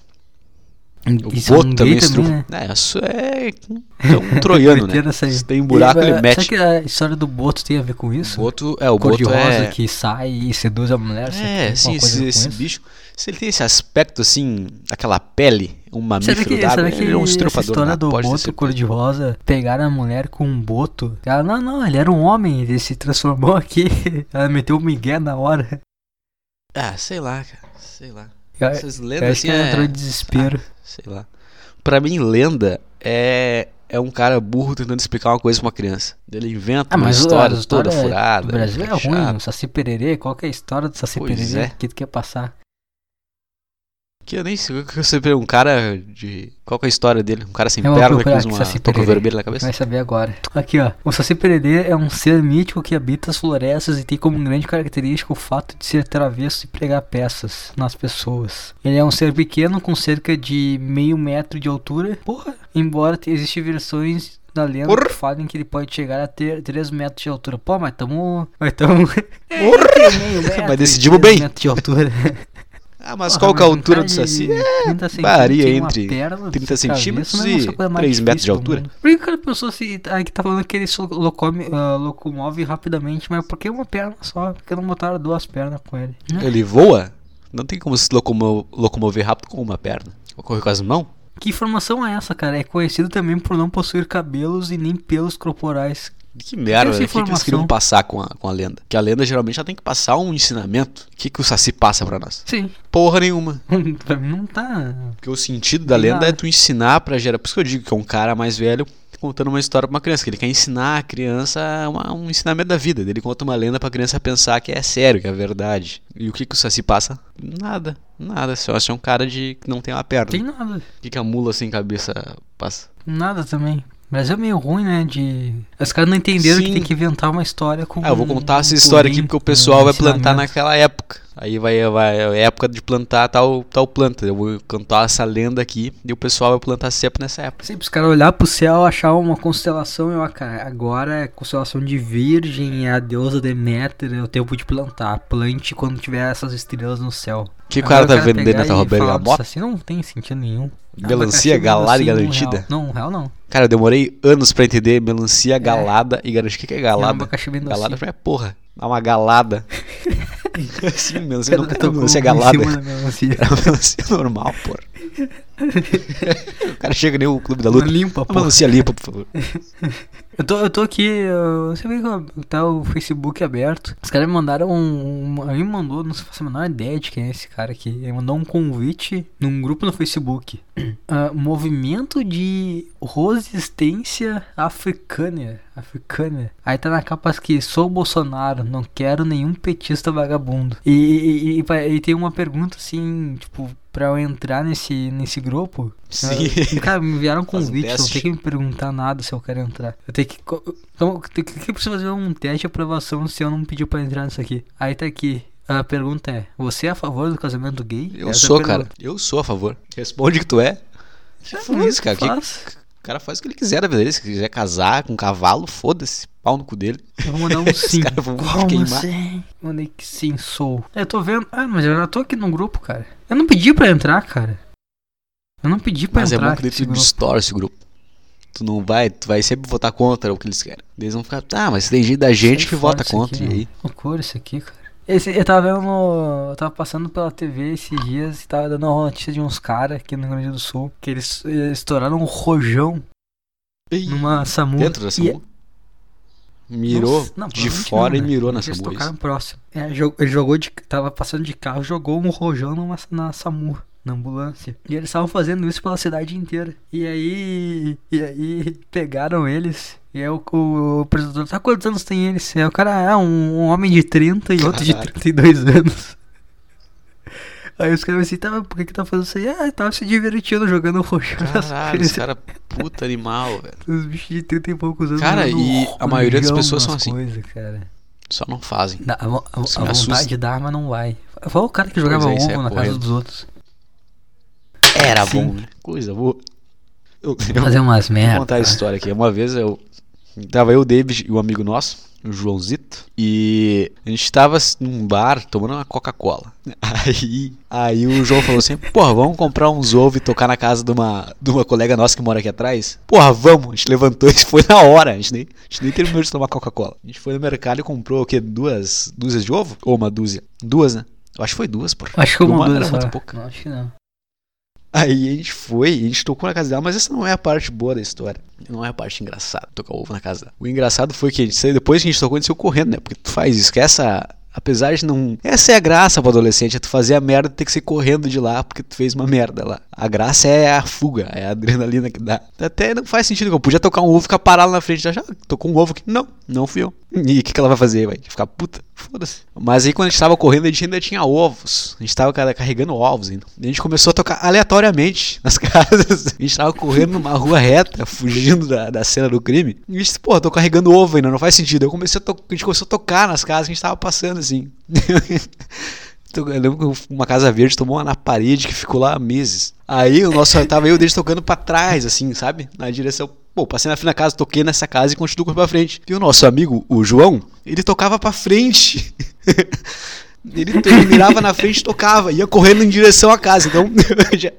S2: O
S1: E são
S2: boto também
S1: gay
S2: estrupa.
S1: né?
S2: É, isso é, é um troiano, né? Se tem buraco,
S1: E,
S2: ele
S1: mas
S2: mete.
S1: Será que a história do Boto tem a ver com
S2: O
S1: isso?
S2: boto, é, o
S1: Cor
S2: boto
S1: rosa
S2: é...
S1: que sai e seduz a mulher? que
S2: É, sim, esse, esse bicho, se ele tem esse aspecto assim, aquela pele, um mamífero
S1: que,
S2: d'água,
S1: que
S2: ele é um
S1: essa
S2: estrupador
S1: história do boto cor-de-rosa pegaram a mulher com um boto? Ela, não, não, ele era um homem, ele se transformou aqui. Ela meteu o migué na hora.
S2: Ah, sei lá, cara, sei lá.
S1: Eu,
S2: Essas lendas assim
S1: que ela
S2: é...
S1: entrou em desespero.
S2: Sei lá. Pra mim, lenda é, é um cara burro tentando explicar uma coisa pra uma criança. Ele inventa
S1: Ah,
S2: uma história toda
S1: história
S2: furada.
S1: do Brasil é
S2: chato.
S1: ruim, o Saci Pererê, qual que é a história do Saci
S2: Pois
S1: Pererê
S2: é.
S1: que tu quer passar?
S2: Que eu nem sei o que você um cara de... Qual que é a história dele? Um cara sem
S1: Eu vou
S2: perna que usa uma touca
S1: Pererê.
S2: vermelha na cabeça?
S1: Vai saber agora. Aqui, ó. O Saci Pererê é um ser mítico que habita as florestas e tem como grande característica o fato de ser travesso e pregar peças nas pessoas. Ele é um ser pequeno com cerca de meio metro de altura. Porra! Embora existem versões da lenda
S2: Porra.
S1: que falem que ele pode chegar a ter 3 metros de altura. Pô, mas tamo. Mas tamo.
S2: Mas decidimos
S1: 3
S2: bem.
S1: metros de altura.
S2: Ah, mas
S1: Porra,
S2: qual que é a altura do Saci?
S1: de
S2: É,
S1: 30 centímetros
S2: varia entre
S1: perna,
S2: 30
S1: sem cabeça,
S2: centímetros
S1: é
S2: e
S1: essa coisa mais
S2: 3 metros de altura.
S1: Por que cara pensou se. Aí que tá falando que ele se locome, ah, locomove rapidamente, mas por que uma perna só? Por que não botaram duas pernas com ele?
S2: Ele voa? Não tem como se locomo- locomover rápido com uma perna. Vou correr com as mãos?
S1: Que informação é essa, cara? É conhecido também por não possuir cabelos e nem pelos corporais.
S2: Que merda, né? o que, que eles queriam passar com a, com a lenda? Que a lenda geralmente já tem que passar um ensinamento. O que, que o Saci passa pra nós?
S1: Sim,
S2: Porra nenhuma.
S1: pra mim não tá.
S2: Porque o sentido da lenda é tu ensinar pra gerar. Por isso que eu digo que é um cara mais velho contando uma história pra uma criança. Que ele quer ensinar a criança uma- um ensinamento da vida. Ele conta uma lenda pra criança pensar que é sério, que é verdade. E o que, que o Saci passa? Nada. Nada. Só é um cara de que não tem uma perna.
S1: Tem nada.
S2: O que, que a mula sem cabeça passa?
S1: Nada também. Brasil é meio ruim, né? De. Os caras não entenderam que
S2: Sim.
S1: tem que inventar uma história com.
S2: Ah, eu vou contar essa história aqui porque o pessoal vai plantar naquela época. Aí vai, vai é época de plantar tal, tal planta. Eu vou contar essa lenda aqui e o pessoal vai plantar sempre nessa época.
S1: Sempre os caras olhar pro céu, achar uma constelação e ó, cara, agora é constelação de Virgem, é a deusa Deméter, é o tempo de plantar. Plante quando tiver essas estrelas no céu.
S2: O que
S1: Agora
S2: cara tá vendendo nessa Roberta Gamota?
S1: Assim não tem sentido nenhum.
S2: Melancia
S1: Abacaxi
S2: galada e
S1: assim, um
S2: garantida?
S1: real. Não, real não.
S2: Cara, eu demorei anos pra entender melancia galada e garantida. O que, é
S1: É um
S2: galada?
S1: abacaxi vendo
S2: galada é porra. É uma galada. Sim, melancia não é melancia galada.
S1: melancia.
S2: Uma melancia normal, porra. o cara chega nem o clube da luta.
S1: Limpa, pô.
S2: melancia limpa, por favor.
S1: Eu tô, eu tô aqui, eu, você vê que tá o Facebook aberto. Os caras me mandaram um. um me mandou, não faço a menor ideia de quem é esse cara aqui. Ele mandou um convite num grupo no Facebook. Ah, movimento de resistência africana. Africana. Aí tá na capa que sou Bolsonaro, não quero nenhum petista vagabundo. E, e, e- e tem uma pergunta assim, tipo, pra eu entrar nesse, nesse grupo.
S2: Sim.
S1: Ah, Cara, me enviaram um
S2: Faz um
S1: convite, não tem que me perguntar nada se eu quero entrar. Eu tenho que. Então, tem que, que eu preciso fazer um teste de aprovação se eu não pedir pra entrar nisso aqui. Aí tá aqui. A pergunta é: Você é a favor do casamento gay?
S2: Eu
S1: Essa é
S2: sou,
S1: pergunta.
S2: cara. Eu sou a favor. Responde que tu é. Que foda-se, cara. Que-
S1: Faz.
S2: o cara faz o que ele quiser da vida dele. Se quiser casar com um cavalo, foda-se. Pau no cu dele.
S1: Eu vou mandar um sim.
S2: caras vão
S1: Como
S2: queimar.
S1: assim? Mandei que sim, sou. Eu tô vendo. Ah, mas eu já tô aqui no grupo, cara. Eu não pedi pra entrar, cara. Eu não pedi pra
S2: Mas é
S1: entrar.
S2: bom que daí
S1: nesse
S2: tu
S1: grupo.
S2: distorce o grupo. Tu não vai, tu vai sempre votar contra o que eles querem. Eles vão ficar, tá, mas tem gente da gente que vota contra.
S1: aqui,
S2: e
S1: né?
S2: aí?
S1: Loucura isso aqui, cara. Esse, eu tava vendo no, Eu tava passando pela TV esses dias e tava dando uma notícia de uns caras aqui no Rio Grande do Sul que eles eh, estouraram um rojão
S2: Ih,
S1: numa SAMU.
S2: Dentro da SAMU? Mirou
S1: Nossa, não,
S2: de fora
S1: não,
S2: e
S1: né?
S2: mirou na
S1: Eles
S2: SAMU.
S1: tocaram
S2: isso.
S1: próximo. É, ele jogou de. Tava passando de carro, jogou um rojão numa, na SAMU. na ambulância. E eles estavam fazendo isso pela cidade inteira. E aí. E aí pegaram eles. E aí o, o, o apresentador, tá quantos anos tem eles? Aí o cara, é um, um homem de 30 e outro de
S2: Caraca.
S1: 32 anos. Aí os caras assim, tá, por que que tá fazendo isso aí? Ah, tava se divertindo jogando roxo.
S2: Caralho, esse cara puta animal, velho.
S1: Os bichos de 30 e poucos anos.
S2: Cara, e a maioria das pessoas são assim.
S1: Coisas, cara.
S2: Só não fazem.
S1: Dá- a, a, a vontade dá, mas não vai. Foi o cara que jogava
S2: Pois é,
S1: ovo
S2: é
S1: na casa dos outros.
S2: Era
S1: Sim.
S2: bom, né? Coisa boa. Eu, eu
S1: Fazer umas
S2: vou
S1: merda.
S2: contar a história aqui. Uma vez eu. Tava eu, o David e um amigo nosso, o Joãozito, e a gente tava num bar tomando uma Coca-Cola. Aí, aí o João falou assim: Porra, vamos comprar uns ovos e tocar na casa de uma, de uma colega nossa que mora aqui atrás? Porra, vamos! A gente levantou e foi na hora. A gente nem, a gente nem terminou de tomar Coca-Cola. A gente foi no mercado e comprou o quê? Duas dúzias de ovo? Ou uma dúzia? Duas, né? Eu acho que foi duas, porra.
S1: Acho que uma,
S2: Uma era muito pouca.
S1: Não, acho que não.
S2: Aí a gente foi, a gente tocou na casa dela, mas essa não é a parte boa da história. Não é a parte engraçada, tocar ovo na casa dela. O engraçado foi que a gente saiu, depois que a gente tocou, a gente saiu correndo, né? Porque tu faz isso, que essa. Apesar de não. Essa é a graça pro adolescente, é tu fazer a merda e ter que ser correndo de lá porque tu fez uma merda lá. A graça é a fuga, é a adrenalina que dá. Até não faz sentido, eu podia tocar um ovo e ficar parado na frente. Já, já tocou um ovo aqui. Não, não fui eu. E o que, que ela vai fazer? Vai ficar puta? Foda-se. Mas aí quando a gente tava correndo, a gente ainda tinha ovos. A gente tava cara, carregando ovos ainda. E a gente começou a tocar aleatoriamente nas casas. A gente tava correndo numa rua reta, fugindo da, da cena do crime. E a gente, pô, tô carregando ovo ainda, não faz sentido. Eu comecei a, to- a gente começou a tocar nas casas que a gente tava passando assim. Eu lembro que uma casa verde tomou uma na parede que ficou lá meses. Aí o nosso tava eu desde tocando pra trás, assim, sabe? Na direção. Pô, passei na frente da casa, toquei nessa casa e continuo correndo pra frente. E o nosso amigo, o João, ele tocava pra frente. Ele, ele mirava na frente e tocava, ia correndo em direção à casa. Então já,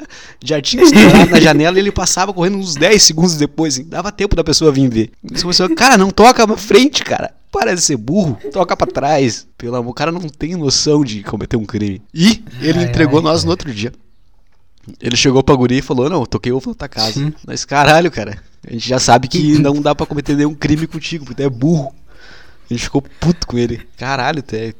S2: já tinha estourado na janela e ele passava correndo uns 10 segundos depois. assim, dava tempo da pessoa vir ver. Começou, cara, não toca pra frente, cara. Para de ser burro, toca pra trás. Pelo amor, o cara não tem noção de cometer um crime. E ele
S1: Ai,
S2: entregou
S1: ai,
S2: nós no outro dia. Ele chegou pra guri e falou: Não, eu toquei ovo na tua casa.
S1: Sim.
S2: Mas caralho, cara, a gente já sabe que não dá pra cometer nenhum crime contigo, porque tu é burro. A gente ficou puto com ele. Caralho, tu é.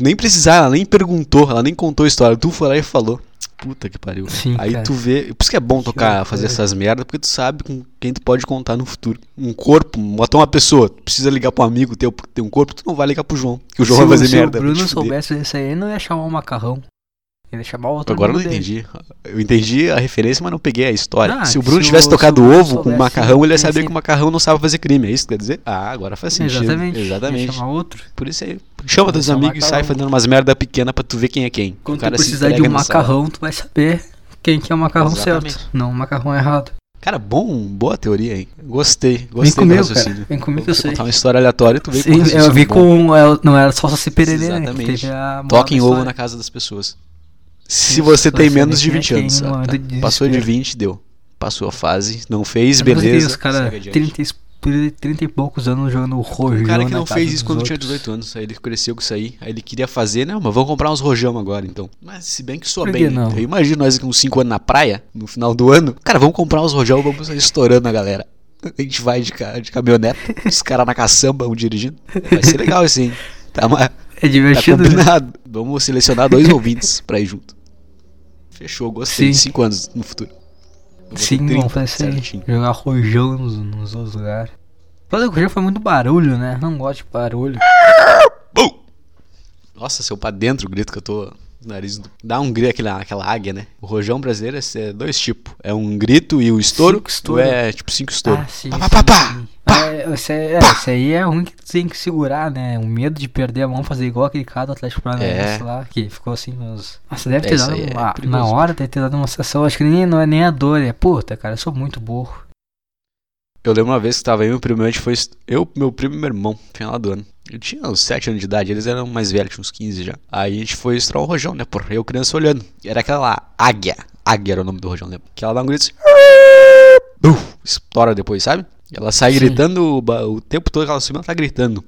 S2: Nem precisava, ela nem perguntou, ela nem contou a história. Tu foi lá e falou. Puta que pariu.
S1: Sim,
S2: Aí
S1: cara.
S2: tu vê. Por isso que é bom tocar, fazer essas merdas, porque tu sabe com quem tu pode contar no futuro. Um corpo, botar uma pessoa, tu precisa ligar pro amigo teu porque tem um corpo, tu não vai ligar pro João. Que o João
S1: se
S2: vai
S1: o-
S2: fazer
S1: se
S2: merda.
S1: o
S2: vai te
S1: Bruno soubesse isso aí, não ia chamar o macarrão. Ele o outro
S2: Agora eu não
S1: dele.
S2: entendi. Eu entendi a referência, mas não peguei a história.
S1: Ah,
S2: se o Bruno
S1: se
S2: tivesse
S1: o-
S2: tocado
S1: se o
S2: ovo com
S1: soubesse
S2: macarrão, ele ia saber que o macarrão não sabe fazer crime. É isso que quer dizer? Ah, agora faz sentido.
S1: Exatamente.
S2: Exatamente.
S1: chamar outro.
S2: Por isso aí. Chama teus amigos e sai fazendo umas merda pequena pra tu ver quem é quem.
S1: Quando
S2: o cara
S1: tu
S2: se
S1: precisar de um macarrão, tu vai saber quem que é o macarrão
S2: Exatamente.
S1: certo. Não o macarrão errado.
S2: Cara, bom, boa teoria, hein? Gostei,
S1: Vem
S2: gostei do
S1: comigo,
S2: raciocínio.
S1: cara. Vem comigo que eu
S2: Você
S1: sei.
S2: contar uma história aleatória e tu vem com
S1: Sim,
S2: um
S1: eu vi
S2: bom.
S1: com. é, Não era só Saci Pererê, né?
S2: Exatamente.
S1: teve a moral
S2: Toca em
S1: da
S2: ovo na casa das pessoas. Se você tem menos de
S1: quem é
S2: 20
S1: quem
S2: anos,
S1: no
S2: ah, tá.
S1: de
S2: passou de
S1: desespero.
S2: 20, deu. Passou a fase, não fez,
S1: Eu
S2: beleza.
S1: Os
S2: adiante.
S1: 30, e- 30 e poucos anos jogando rojão.
S2: O cara que
S1: na
S2: não fez isso quando tinha
S1: outros.
S2: 18 anos, aí ele cresceu com isso aí, aí ele queria fazer, né? Mas vamos comprar uns rojão agora então. Mas se bem que soa bem,
S1: não?
S2: eu imagino nós com uns 5 anos na praia, no final do ano, cara, vamos comprar uns rojão, vamos sair estourando a galera. A gente vai de, de caminhonete, os caras na caçamba, um dirigindo. Vai ser legal hein? Tá, ma-
S1: É
S2: tá
S1: divertido. né?
S2: combinado. Vamos selecionar dois ouvintes pra ir junto. Fechou, gostei.
S1: Sim.
S2: 5 anos no futuro.
S1: Sim,
S2: 30,
S1: vamos fazer isso aí.
S2: certinho.
S1: Jogar rojão nos, nos outros lugares. Fazer rojão foi muito barulho, né? Não gosto de barulho.
S2: Nossa, seu pra dentro o grito que eu tô. Nariz do- dá um grito, aquela, aquela águia, né? O rojão brasileiro é é dois tipos. É um grito e o estouro.
S1: Cinco estouro.
S2: ou é tipo cinco estouro.
S1: Ah, sim.
S2: Pá,
S1: sim,
S2: pá, pá, pá.
S1: sim. É, esse, é, é, aí é ruim que tu tem que segurar, né? O medo de perder a mão, fazer igual aquele cara do Atlético Paranaense
S2: É.
S1: lá, que ficou assim nos. Nossa, deve
S2: É,
S1: ter
S2: isso
S1: dado
S2: aí é
S1: uma, na hora, deve ter dado uma sensação. Acho que nem, não é nem a dor, é puta, cara, eu sou muito burro.
S2: Eu lembro uma vez que tava e meu primo, a gente foi. Eu, meu primo e meu irmão, final do ano. Eu tinha uns 7 anos de idade, eles eram mais velhos, tinha uns 15 já. Aí a gente foi estourar o rojão, né? Porra, eu criança olhando. Era aquela águia. Águia era o nome do rojão, lembra? Que ela dá um grito assim. Estoura depois, sabe? E ela sai
S1: Sim.
S2: gritando o, o tempo todo que ela subiu, ela tá gritando.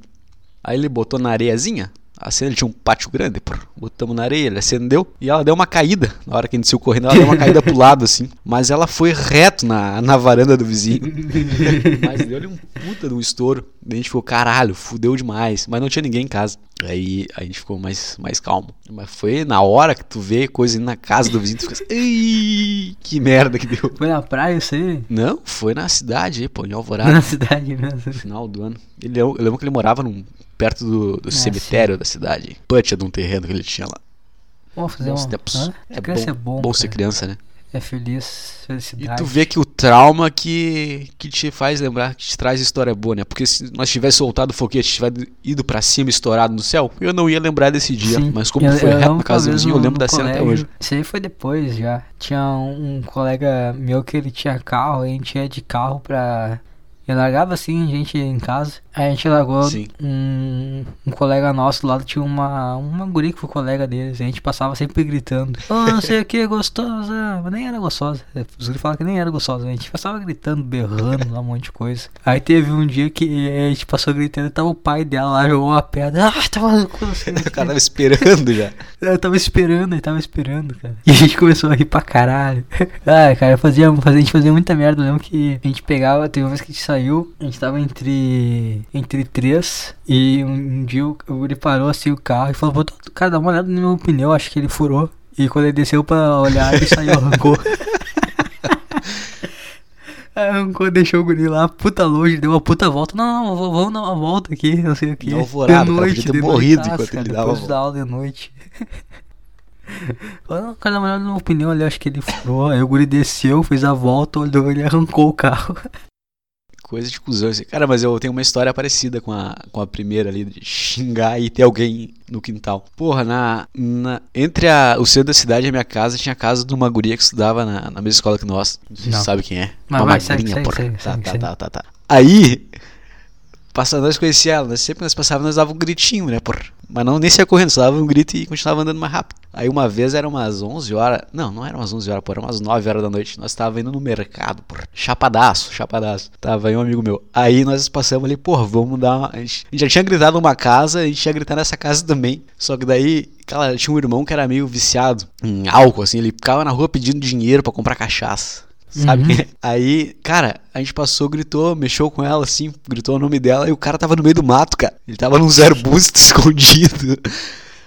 S2: Aí ele botou na areiazinha. A cena ele tinha um pátio grande. Botamos na areia, ele acendeu e ela deu uma caída. Na hora que a gente saiu correndo, ela deu uma caída pro lado, assim. Mas ela foi reto na, na varanda do vizinho. Mas deu-lhe um puta de um estouro. Daí a gente ficou, caralho, fudeu demais. Mas não tinha ninguém em casa. Aí a gente ficou mais, mais calmo. Mas foi na hora que tu vê coisa indo na casa do vizinho, tu fica assim, "Ei, que merda que deu.
S1: Foi na praia isso aí?
S2: Não, foi na cidade pô, em
S1: Na
S2: Alvorada,
S1: cidade mesmo.
S2: no final do ano. Ele, eu lembro que ele morava num, perto do, do
S1: Ah,
S2: cemitério da cidade. Puta de um terreno que ele tinha lá.
S1: Vamos fazer
S2: Bons
S1: um.
S2: tempos.
S1: Hã?
S2: É
S1: criança
S2: bom,
S1: é bom.
S2: bom ser criança, né?
S1: É feliz,
S2: E
S1: felicidade.
S2: tu vê que o trauma que, que te faz lembrar, que te traz história boa, né? Porque se nós tivesse soltado o foguete, tivesse ido pra cima estourado no céu, eu não ia lembrar desse dia.
S1: Sim.
S2: Mas como
S1: Eu-
S2: foi
S1: eu
S2: reto na casa vizinho, eu lembro da cena até
S1: colégio-
S2: hoje.
S1: Isso aí foi depois já. Tinha um, um colega meu que ele tinha carro, a gente ia de carro pra. Eu largava assim, gente em casa. Aí a gente largou um, um colega nosso do lado, tinha uma, uma guria que foi colega deles. A gente passava sempre gritando: Ô, não sei o que, gostosa. Mas nem era gostosa. Os guris falavam que nem era gostosa. A gente passava gritando, berrando lá um monte de coisa. Aí teve um dia que a gente passou gritando e tava o pai dela lá, jogou uma pedra. Ah, tava não sei o
S2: cara tava esperando já.
S1: Eu tava esperando, ele tava esperando, cara. E a gente começou a rir pra caralho. Ah, cara, fazia, fazia, a gente fazia muita merda. Eu lembro que a gente pegava, teve uma vez que a gente saiu, a gente tava entre. entre três. E um, dia guri parou assim o carro e falou: cara, dá uma olhada no meu pneu, acho que ele furou. E quando ele desceu pra olhar, ele saiu, arrancou. Arrancou, deixou o guri lá, puta longe, deu uma puta volta. Não, não, vamos dar uma volta aqui, não sei o que.
S2: Em Alvorada, cara, podia ter morrido enquanto ele dava
S1: Depois da aula de noite. Falou, não, cara, dá uma olhada no pneu ali, acho que ele furou. Aí o guri desceu, fez a volta, olhou ele arrancou o carro.
S2: Coisa de cuzão. assim. Cara, mas eu tenho uma história parecida com a, com a primeira ali, de xingar e ter alguém no quintal. Porra, na, na- entre a, o centro da cidade e a minha casa, tinha a casa de uma guria que estudava na, na mesma escola que nós. Não sabe quem é.
S1: Mas
S2: uma
S1: vai,
S2: magrinha,
S1: segue,
S2: porra.
S1: segue,
S2: tá,
S1: segue,
S2: tá, tá, tá, tá. Aí, passa, nós conhecíamos ela, sempre que nós passávamos, nós dava um gritinho, né, porra. Mas não nem saia correndo, só dava um grito e continuava andando mais rápido. Aí uma vez era umas 11 horas, não, não era umas 11 horas, porra, era umas 9 horas da noite. Nós tava indo no mercado, porra. Chapadaço, chapadaço. Tava aí um amigo meu. Aí nós passamos ali, porra, vamos dar uma... A gente, já tinha gritado numa casa, a gente ia gritar nessa casa também. Só que daí, cara, tinha um irmão que era meio viciado em álcool, assim, ele ficava na rua pedindo dinheiro pra comprar cachaça. Sabe?
S1: Uhum.
S2: Aí, cara, a gente passou, gritou, mexeu com ela, assim, gritou o nome dela, e o cara tava no meio do mato, cara. Ele tava num zero busto escondido.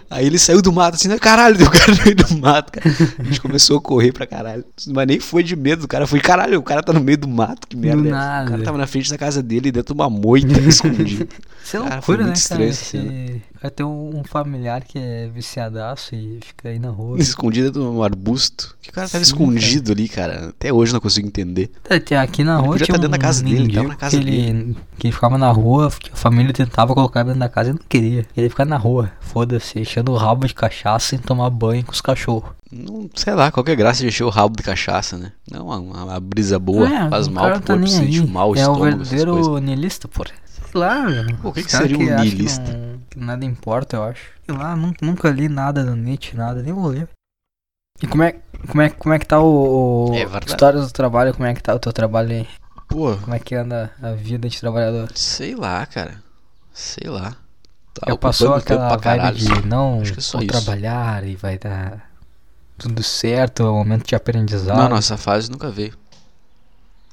S2: Aí ele saiu do mato, assim, né? Caralho, deu o cara no meio do mato, cara. A gente começou a correr pra caralho. Mas nem foi de medo, o cara foi, caralho, o cara tá no meio do mato, que merda. É? O cara tava na frente da casa dele, dentro de uma moita, escondido.
S1: Isso é
S2: Cara, foi
S1: loucura, né,
S2: muito
S1: cara?
S2: estranho essa
S1: Esse... Vai ter um, familiar que é viciadaço e fica aí na rua.
S2: escondido de um arbusto. Que o cara tava
S1: Sim,
S2: escondido ali, cara. Até hoje eu não consigo entender.
S1: É, Aqui na
S2: Ele
S1: rua
S2: podia
S1: tinha
S2: tá dentro da
S1: um
S2: casa dele,
S1: mendigo
S2: tava na casa
S1: que ele, que ele ficava na rua, que a família tentava colocar dentro da casa e não queria. Ele ficar na rua, foda-se, enchendo o rabo de cachaça e tomar banho com os cachorros.
S2: Não, sei lá, qualquer graça de encher o rabo de cachaça, né? Não, uma, uma- brisa boa,
S1: É,
S2: faz
S1: o
S2: mal
S1: cara
S2: pro
S1: tá
S2: corpo, sente mal,
S1: É o
S2: estômago, essas coisas.
S1: verdadeiro niilista, porra. Sei lá, velho.
S2: Pô, o que que
S1: cara
S2: seria um niilista?
S1: Nada importa, eu acho. Sei lá, nun- nunca li nada do Nietzsche, nada, nem vou ler. E como é, como é, como é que tá o, o
S2: É verdade.
S1: história do trabalho? Como é que tá o teu trabalho aí?
S2: Pô,
S1: Como é que anda a vida de trabalhador?
S2: sei lá, cara. Sei lá. Tá
S1: Já passou aquela vibe
S2: caralho,
S1: de não
S2: é
S1: vou trabalhar e vai dar tudo certo, é um momento de aprendizado.
S2: Não, não, essa fase nunca veio.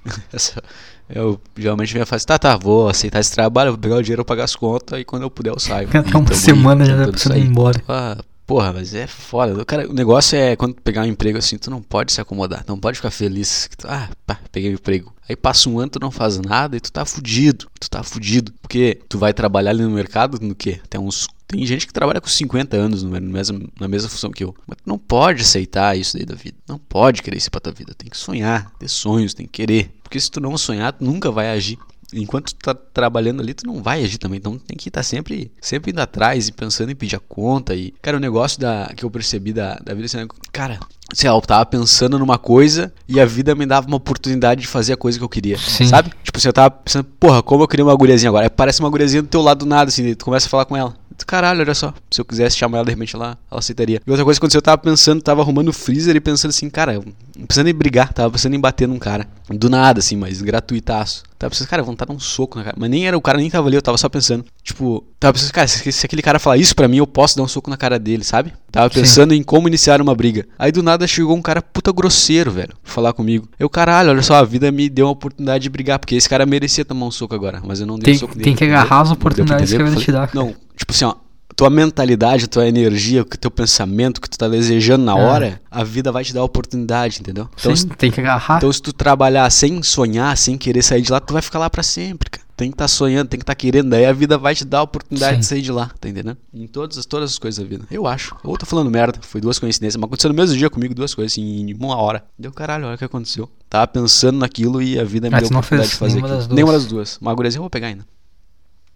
S2: Essa- eu geralmente venho a fase, tá, tá, vou aceitar esse trabalho, vou pegar o dinheiro, vou pagar as contas e quando eu puder eu saio.
S1: Até
S2: E
S1: uma semana já
S2: tentando
S1: precisando ir embora.
S2: Ah, porra, mas é foda. Cara, o negócio é quando tu pegar um emprego assim, tu não pode se acomodar, não pode ficar feliz. ah, pá, peguei o emprego. Aí passa um ano, tu não faz nada e tu tá fudido. Tu tá fudido. Porque tu vai trabalhar ali no mercado no quê? Tem uns. Tem gente que trabalha com 50 anos no mesmo, na mesma função que eu. Mas tu não pode aceitar isso daí da vida. Não pode querer isso pra tua vida. Tem que sonhar, ter sonhos, tem que querer. Porque se tu não sonhar, tu nunca vai agir. Enquanto tu tá trabalhando ali, tu não vai agir também. Então tem que estar sempre, sempre indo atrás e pensando em pedir a conta. E, cara, o negócio da, que eu percebi da, da vida assim, cara, sei lá, eu tava pensando numa coisa e a vida me dava uma oportunidade de fazer a coisa que eu queria.
S1: Sim.
S2: Sabe? Tipo assim, eu tava pensando, porra, como eu queria uma guriazinha agora? Aí parece uma guriazinha do teu lado do nada, assim, tu começa a falar com ela. Caralho, olha só. Se eu quisesse chamar ela, de repente ela, ela aceitaria. E outra coisa aconteceu, eu tava pensando, tava arrumando o freezer e pensando assim, cara, pensando em brigar, tava pensando em bater num cara. Do nada, assim, mas gratuitaço. Tava pensando, cara, vontade de dar um soco na cara. Mas nem era o cara, nem tava ali, eu tava só pensando. Tipo, tava pensando, cara, se, se aquele cara falar isso pra mim, eu posso dar um soco na cara dele, sabe? Tava
S1: Sim.
S2: pensando em como iniciar uma briga. Aí do nada chegou um cara puta grosseiro, velho, falar comigo. Eu, caralho, olha só, a vida me deu uma oportunidade de brigar, porque esse cara merecia tomar um soco agora, mas eu não dei
S1: Tem-
S2: um soco nele.
S1: tem que agarrar as oportunidades que a vida te dá,
S2: Não, tipo assim, ó, tua mentalidade, tua energia, o teu pensamento, o que tu tá desejando na
S1: É.
S2: hora, a vida vai te dar a oportunidade, entendeu? Então,
S1: Sim,
S2: se,
S1: tem que agarrar.
S2: então se tu trabalhar sem sonhar, sem querer sair de lá, tu vai ficar lá pra sempre, cara. Tem que estar sonhando, tem que estar querendo, daí a vida vai te dar a oportunidade
S1: Sim.
S2: de sair de lá, tá entendendo? Em todas, as- todas as coisas da vida. Eu acho. Ou tô falando merda, foi duas coincidências, mas aconteceu no mesmo dia comigo, duas coisas, assim, em uma hora. Deu caralho, olha o que aconteceu. Tava pensando naquilo e a vida me deu a oportunidade de fazer
S1: nenhuma
S2: aquilo.
S1: das duas.
S2: Nenhuma das duas. Uma eu vou pegar ainda.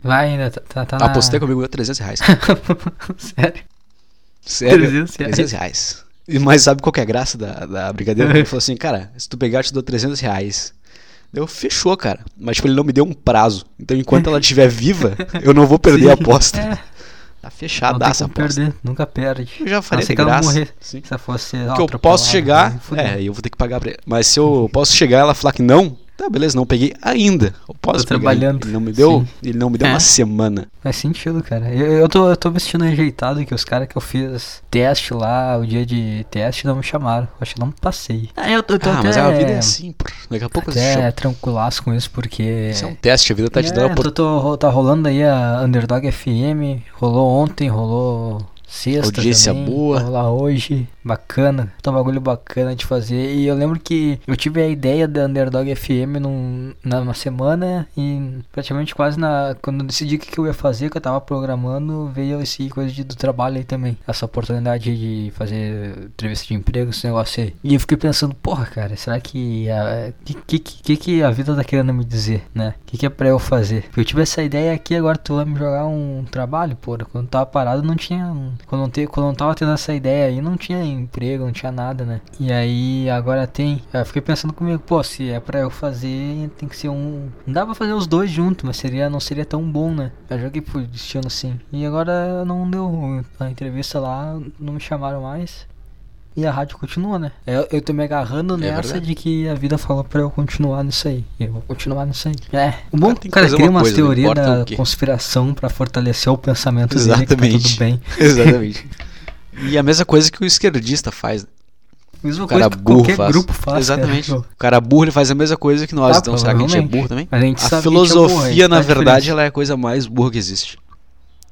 S1: Vai ainda, tá, tá, tá na...
S2: Apostei comigo, deu 300 reais.
S1: Sério?
S2: Sério?
S1: 300 reais.
S2: 300 reais. E- Mas sabe qual que é a graça da, da brincadeira? Ele falou assim, cara, se tu pegar, eu te dou 300 reais. Deu, fechou, cara. Mas tipo, ele não me deu um prazo. Então enquanto ela estiver viva, eu não vou perder a
S1: Sim,
S2: aposta.
S1: É,
S2: Tá
S1: não tem
S2: fechadaça a
S1: como
S2: aposta.
S1: perder, nunca perde.
S2: Eu já
S1: A que ela
S2: graça.
S1: morrer.
S2: Sim.
S1: Se ela fosse
S2: Porque eu posso chegar, é, eu vou ter que pagar pra ele. Mas se eu posso chegar e ela falar que não, tá, beleza, não peguei ainda. Eu posso
S1: Tô
S2: pegar.
S1: trabalhando.
S2: Ele não me deu,
S1: Sim.
S2: ele não me deu
S1: É.
S2: uma semana.
S1: Faz sentido, cara. Eu, eu, tô, eu tô me sentindo rejeitado que os caras que eu fiz teste lá, o dia de teste, não me chamaram. Acho que não passei. Ah, eu tô, eu tô
S2: ah,
S1: até,
S2: mas a vida é assim, pô. Daqui a pouco
S1: até
S2: chama.
S1: tranquilaço com isso, porque...
S2: Isso é um teste, a vida tá te dando
S1: É, tô, tô- tá rolando aí a Underdog FM, rolou ontem, rolou sexta
S2: Audiência
S1: também,
S2: boa.
S1: rolar hoje, bacana, tá um bagulho bacana de fazer, e eu lembro que eu tive a ideia da Underdog FM num, numa semana, e praticamente quase na, quando eu decidi o que, que eu ia fazer, que eu tava programando, veio esse coisa de, do trabalho aí também, essa oportunidade de fazer entrevista de emprego, esse negócio aí, e eu fiquei pensando, porra cara, será que a, que, que, que, que a vida tá querendo me dizer, né, o que, que é pra eu fazer, porque eu tive essa ideia aqui, agora tu vai me jogar um trabalho, porra, quando tava parado não tinha, quando não, te, quando não tava tendo essa ideia aí, não tinha emprego, não tinha nada, né, e aí agora tem, eu fiquei pensando comigo, pô, se é pra eu fazer, tem que ser um, não dá pra fazer os dois juntos, mas seria, não seria tão bom, né, eu joguei por destino assim, e agora não deu a entrevista lá, não me chamaram mais, e a rádio continua, né? Eu, eu tô me agarrando nessa
S2: verdade.
S1: de que a vida falou pra eu continuar nisso aí. E eu vou continuar nisso aí. É. O bom,
S2: Cara, tem que
S1: cara,
S2: fazer
S1: cria
S2: uma
S1: umas
S2: não
S1: teorias da conspiração pra fortalecer o pensamento dele que tá
S2: Exatamente.
S1: tudo bem.
S2: Exatamente. E a mesma coisa que o esquerdista faz. né?
S1: Mesma
S2: O cara
S1: coisa que
S2: burro
S1: qualquer
S2: faz.
S1: grupo faz.
S2: Exatamente.
S1: Cara.
S2: O cara burro ele faz a mesma coisa que nós.
S1: Ah,
S2: então será que a gente é burro também?
S1: A
S2: A
S1: sabe que a gente é burro, a
S2: filosofia, na
S1: faz
S2: verdade,
S1: diferença.
S2: ela é a coisa mais burra que existe.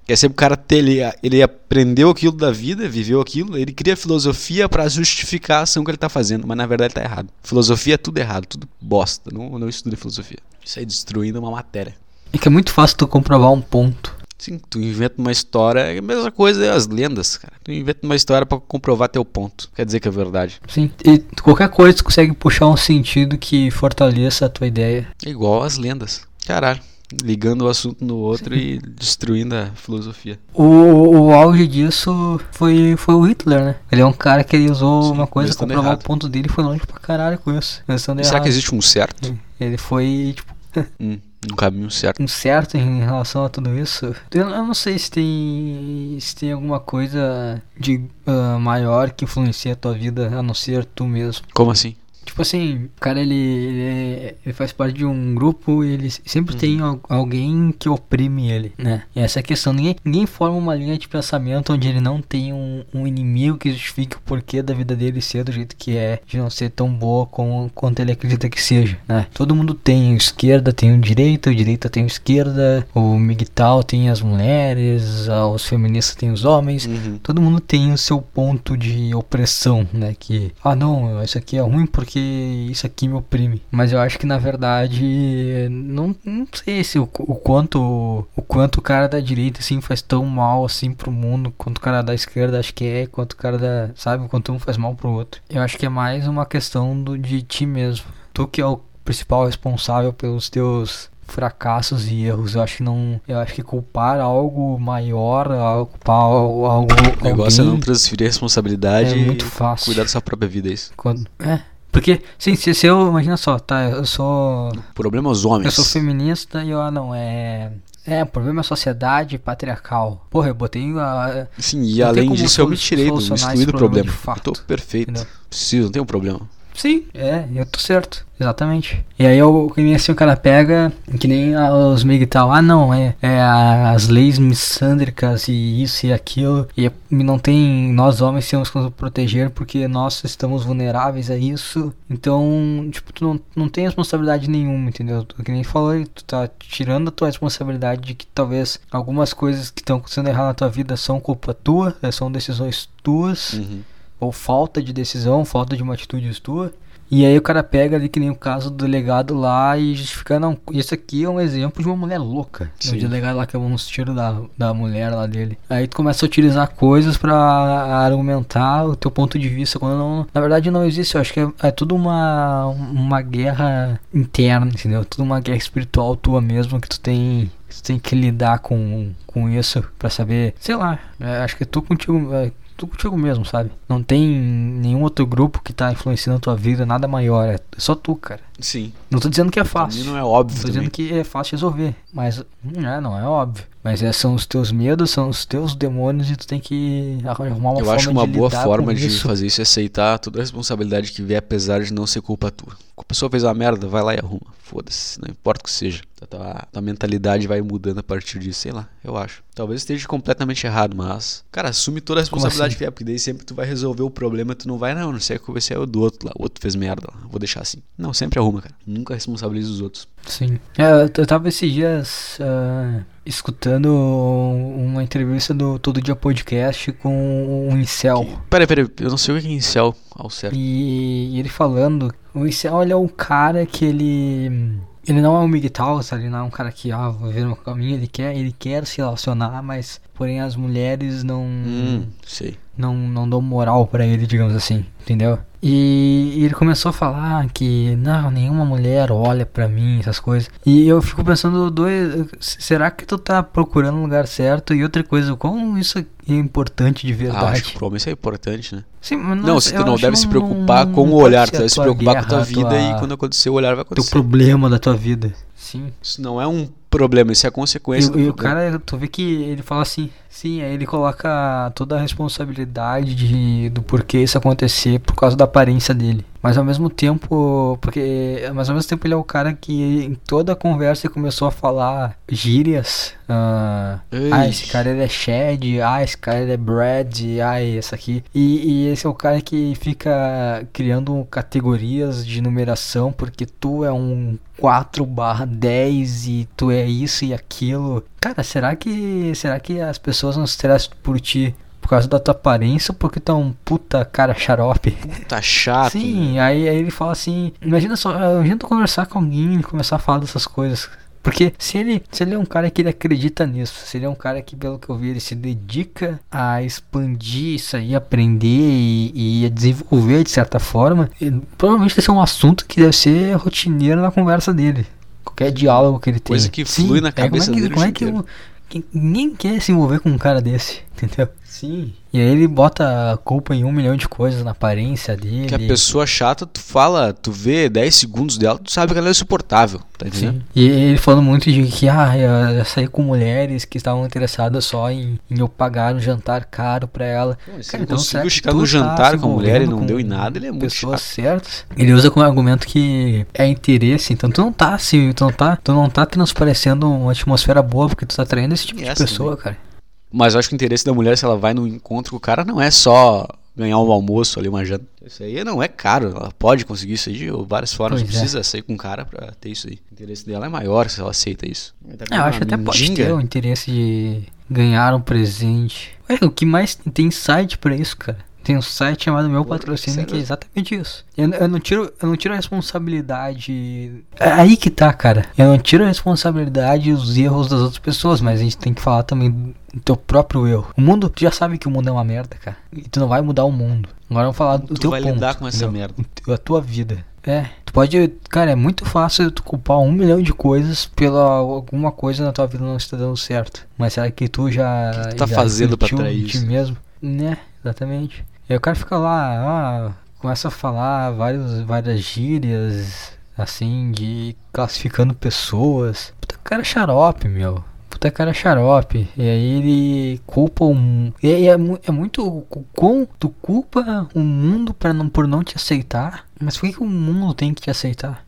S2: É sempre o cara ter, ele, ele aprendeu aquilo da vida, viveu aquilo, ele cria filosofia pra justificar a ação que ele tá fazendo, mas na verdade tá errado. Filosofia é tudo errado, tudo bosta. Não, não estuda filosofia. Isso aí destruindo uma matéria.
S1: É que é muito fácil tu comprovar um ponto.
S2: Sim, tu inventa uma história, é a mesma coisa é as lendas, cara. Tu inventa uma história pra comprovar teu ponto. Quer dizer que é verdade.
S1: Sim. E qualquer coisa tu consegue puxar um sentido que fortaleça a tua ideia.
S2: É igual as lendas. Caralho. Ligando o assunto no outro e destruindo a filosofia.
S1: O, o auge disso foi, foi o Hitler, né? Ele é um cara que ele usou
S2: Sim,
S1: uma coisa, comprovar
S2: errado.
S1: o ponto dele e foi longe pra caralho com isso.
S2: Será
S1: errado.
S2: que existe um certo?
S1: Ele foi, tipo,
S2: Hum, um caminho certo.
S1: um certo em relação a tudo isso. Eu, eu não sei se tem se tem alguma coisa de ah, maior que influencia a tua vida a não ser tu mesmo.
S2: Como assim?
S1: Tipo assim, o cara ele, ele, ele faz parte de um grupo e ele sempre
S2: Uhum.
S1: tem al- alguém que oprime ele, né? E essa é a questão. Ninguém, ninguém forma uma linha de pensamento onde ele não tem um, um inimigo que justifique o porquê da vida dele ser do jeito que é, de não ser tão boa como, quanto ele acredita que seja, né? Todo mundo tem esquerda, tem o direita, o direita tem o esquerda, o migtal tem as mulheres, os feministas tem os homens.
S2: Uhum.
S1: Todo mundo tem o seu ponto de opressão, né? Que, ah não, isso aqui é ruim porque isso aqui me oprime. Mas eu acho que na verdade, não, não sei se o, o quanto o quanto o cara da direita assim faz tão mal assim pro mundo, quanto o cara da esquerda acho que é, quanto o cara da, sabe, quanto um faz mal pro outro. Eu acho que é mais uma questão do de ti mesmo. Tu que é o principal responsável pelos teus fracassos e erros. Eu acho que não, eu acho que culpar algo maior, culpar al- algo
S2: O negócio é não
S1: alguém
S2: transferir a responsabilidade
S1: é muito fácil.
S2: cuidar da sua própria vida, é isso.
S1: Quando, é, porque sim, se, se eu, imagina só, tá, eu sou
S2: problema é os homens.
S1: eu sou feminista e eu ah, não é é, o problema é a sociedade patriarcal. Porra, eu botei a
S2: Sim, e além disso eu me tirei do, me
S1: solucionar
S2: excluí
S1: esse
S2: do
S1: problema fato,
S2: eu tô perfeito.
S1: entendeu?
S2: Preciso, não tem um problema.
S1: Sim, é, eu tô certo. Exatamente. E aí eu, que nem assim o cara pega, que nem os tal ah não, é, é as leis missândricas e isso e aquilo, e não tem, nós homens temos que nos proteger porque nós estamos vulneráveis a isso, então, tipo, tu não, não tem responsabilidade nenhuma, entendeu? Tu, que nem falou, tu tá tirando a tua responsabilidade de que talvez algumas coisas que estão acontecendo errado na tua vida são culpa tua, né, são decisões tuas, uhum. Ou falta de decisão, falta de uma atitude tua, e aí o cara pega ali que nem o caso do delegado lá e justifica, não, isso aqui é um exemplo de uma mulher louca. Sim. O delegado lá que é um tiro da, da mulher lá dele. Aí tu começa a utilizar coisas para argumentar o teu ponto de vista, quando não, na verdade não existe, eu acho que é, é tudo uma, uma guerra interna, entendeu? Tudo uma guerra espiritual tua mesmo que tu tem tu tem que lidar com, com isso para saber, sei lá, é, acho que tu contigo, é, tu contigo mesmo, sabe? Não tem nenhum outro grupo que tá influenciando a tua vida, nada maior. É só tu, cara.
S2: Sim.
S1: Não tô dizendo que é fácil.
S2: não é óbvio.
S1: Não
S2: tô
S1: dizendo que é fácil resolver. Mas hum, é, não é óbvio. Mas é, são os teus medos, são os teus demônios e tu tem que arrumar uma Eu forma
S2: acho uma boa forma
S1: de
S2: isso. fazer isso é aceitar toda a responsabilidade que vier, apesar de não ser culpa tua. A pessoa fez uma merda, vai lá e arruma. Foda-se, não importa o que seja. A tua, tua mentalidade vai mudando a partir disso, sei lá, eu acho. Talvez esteja completamente errado, mas. Cara, assume toda a responsabilidade assim? que é, porque daí sempre tu vai resolver o problema, tu não vai, não, não sei o que vai ser o do outro lá. O outro fez merda lá, vou deixar assim. Não, sempre arruma, cara. Nunca responsabiliza os outros.
S1: Sim. É, eu tava esses dias uh, escutando uma entrevista do Todo Dia Podcast com um Incel.
S2: Peraí, peraí, eu não sei o que é Incel ao certo.
S1: E, e ele falando, o Incel ele é um cara que ele ele não é um MGTOW, ele não é um cara que, ah, vou ver no caminho, ele quer, ele quer se relacionar, mas porém as mulheres não
S2: hum, sei.
S1: Não não dão moral para ele, digamos assim, entendeu? E, e, ele começou a falar que não, nenhuma mulher olha para mim, essas coisas. E eu fico pensando, dois, será que tu tá procurando o lugar certo? E outra coisa, como isso é importante de verdade? Ah, acho
S2: que como isso é importante, né?
S1: Sim, mas
S2: não, se tu não deve se preocupar com o olhar, tu deve se preocupar guerra, com a tua vida tua, e quando acontecer o olhar vai acontecer.
S1: Teu problema da tua vida. Sim.
S2: Isso não é um problema, isso é consequência.
S1: E, e o cara, tu vê que ele fala assim, sim, aí ele coloca toda a responsabilidade de, do porquê isso acontecer por causa da aparência dele. Mas ao mesmo tempo, porque, mas ao mesmo tempo ele é o cara que em toda a conversa começou a falar gírias. Uh, ah, esse cara ele é Shed, ah, esse cara ele é Brad, ah, esse aqui. E, e esse é o cara que fica criando categorias de numeração porque tu é um 4 barra 10 e tu é isso e aquilo. Cara, será que será que as pessoas não se interessam por ti por causa da tua aparência ou porque tu é um puta cara xarope?
S2: Puta chato.
S1: Sim, aí, aí ele fala assim, imagina só, imagina tu conversar com alguém e começar a falar dessas coisas. Porque se ele, se ele é um cara que ele acredita nisso, se ele é um cara que, pelo que eu vi, ele se dedica a expandir isso aí, aprender e, e a desenvolver de certa forma, ele, provavelmente esse é um assunto que deve ser rotineiro na conversa dele. Qualquer diálogo que ele tem.
S2: Coisa que flui Sim, na cabeça
S1: é, como é que,
S2: dele.
S1: Como é que, que ninguém quer se envolver com um cara desse, entendeu? Sim. E aí ele bota a culpa em um milhão de coisas na aparência dele.
S2: Que a pessoa chata, tu fala, tu vê 10 segundos dela, tu sabe que ela é insuportável, tá entendendo? Sim.
S1: E ele falando muito de que, ah, eu saí com mulheres que estavam interessadas só em, em eu pagar um jantar caro pra ela.
S2: Pô, Cara, então, conseguiu chegar no tá jantar tá com a mulher e não deu em nada, ele é muito
S1: pessoas
S2: chato.
S1: certas. Ele usa como argumento que é interesse, então tu não tá assim, tu não tá, tu não tá transparecendo uma atmosfera boa porque tu tá traindo esse tipo de pessoa, né? cara.
S2: Mas eu acho que o interesse da mulher, se ela vai no encontro com o cara, não é só ganhar um almoço ali, uma janta. Isso aí não é caro, ela pode conseguir isso aí de várias formas. Pois não é. precisa sair com o cara pra ter isso aí. O interesse dela é maior se ela aceita isso.
S1: Tá é, eu acho que até pode ter o interesse de ganhar um presente. Ué, o que mais tem site pra isso, cara? Tem um site chamado Meu Patrocínio que é exatamente isso. Eu, eu, não tiro, eu não tiro a responsabilidade. É aí que tá, cara. Eu não tiro a responsabilidade dos erros das outras pessoas, mas a gente tem que falar também do teu próprio erro. O mundo, tu já sabe que o mundo é uma merda, cara. E tu não vai mudar o mundo. Agora vamos falar do
S2: tu
S1: teu
S2: vai
S1: ponto.
S2: lidar com essa entendeu?
S1: merda. A tua vida. É, tu pode, cara, é muito fácil tu culpar um milhão de coisas pela alguma coisa na tua vida não está dando certo. Mas será que tu já
S2: que tu tá
S1: já
S2: fazendo para trair isso?
S1: mesmo? Né, exatamente. E o cara fica lá, ah, começa a falar vários, várias gírias, assim, de classificando pessoas. Puta, cara é xarope, meu. Puta cara xarope. E aí ele culpa o mundo. E é, é muito. Com, tu culpa o mundo pra não, por não te aceitar. Mas por que, que o mundo tem que te aceitar?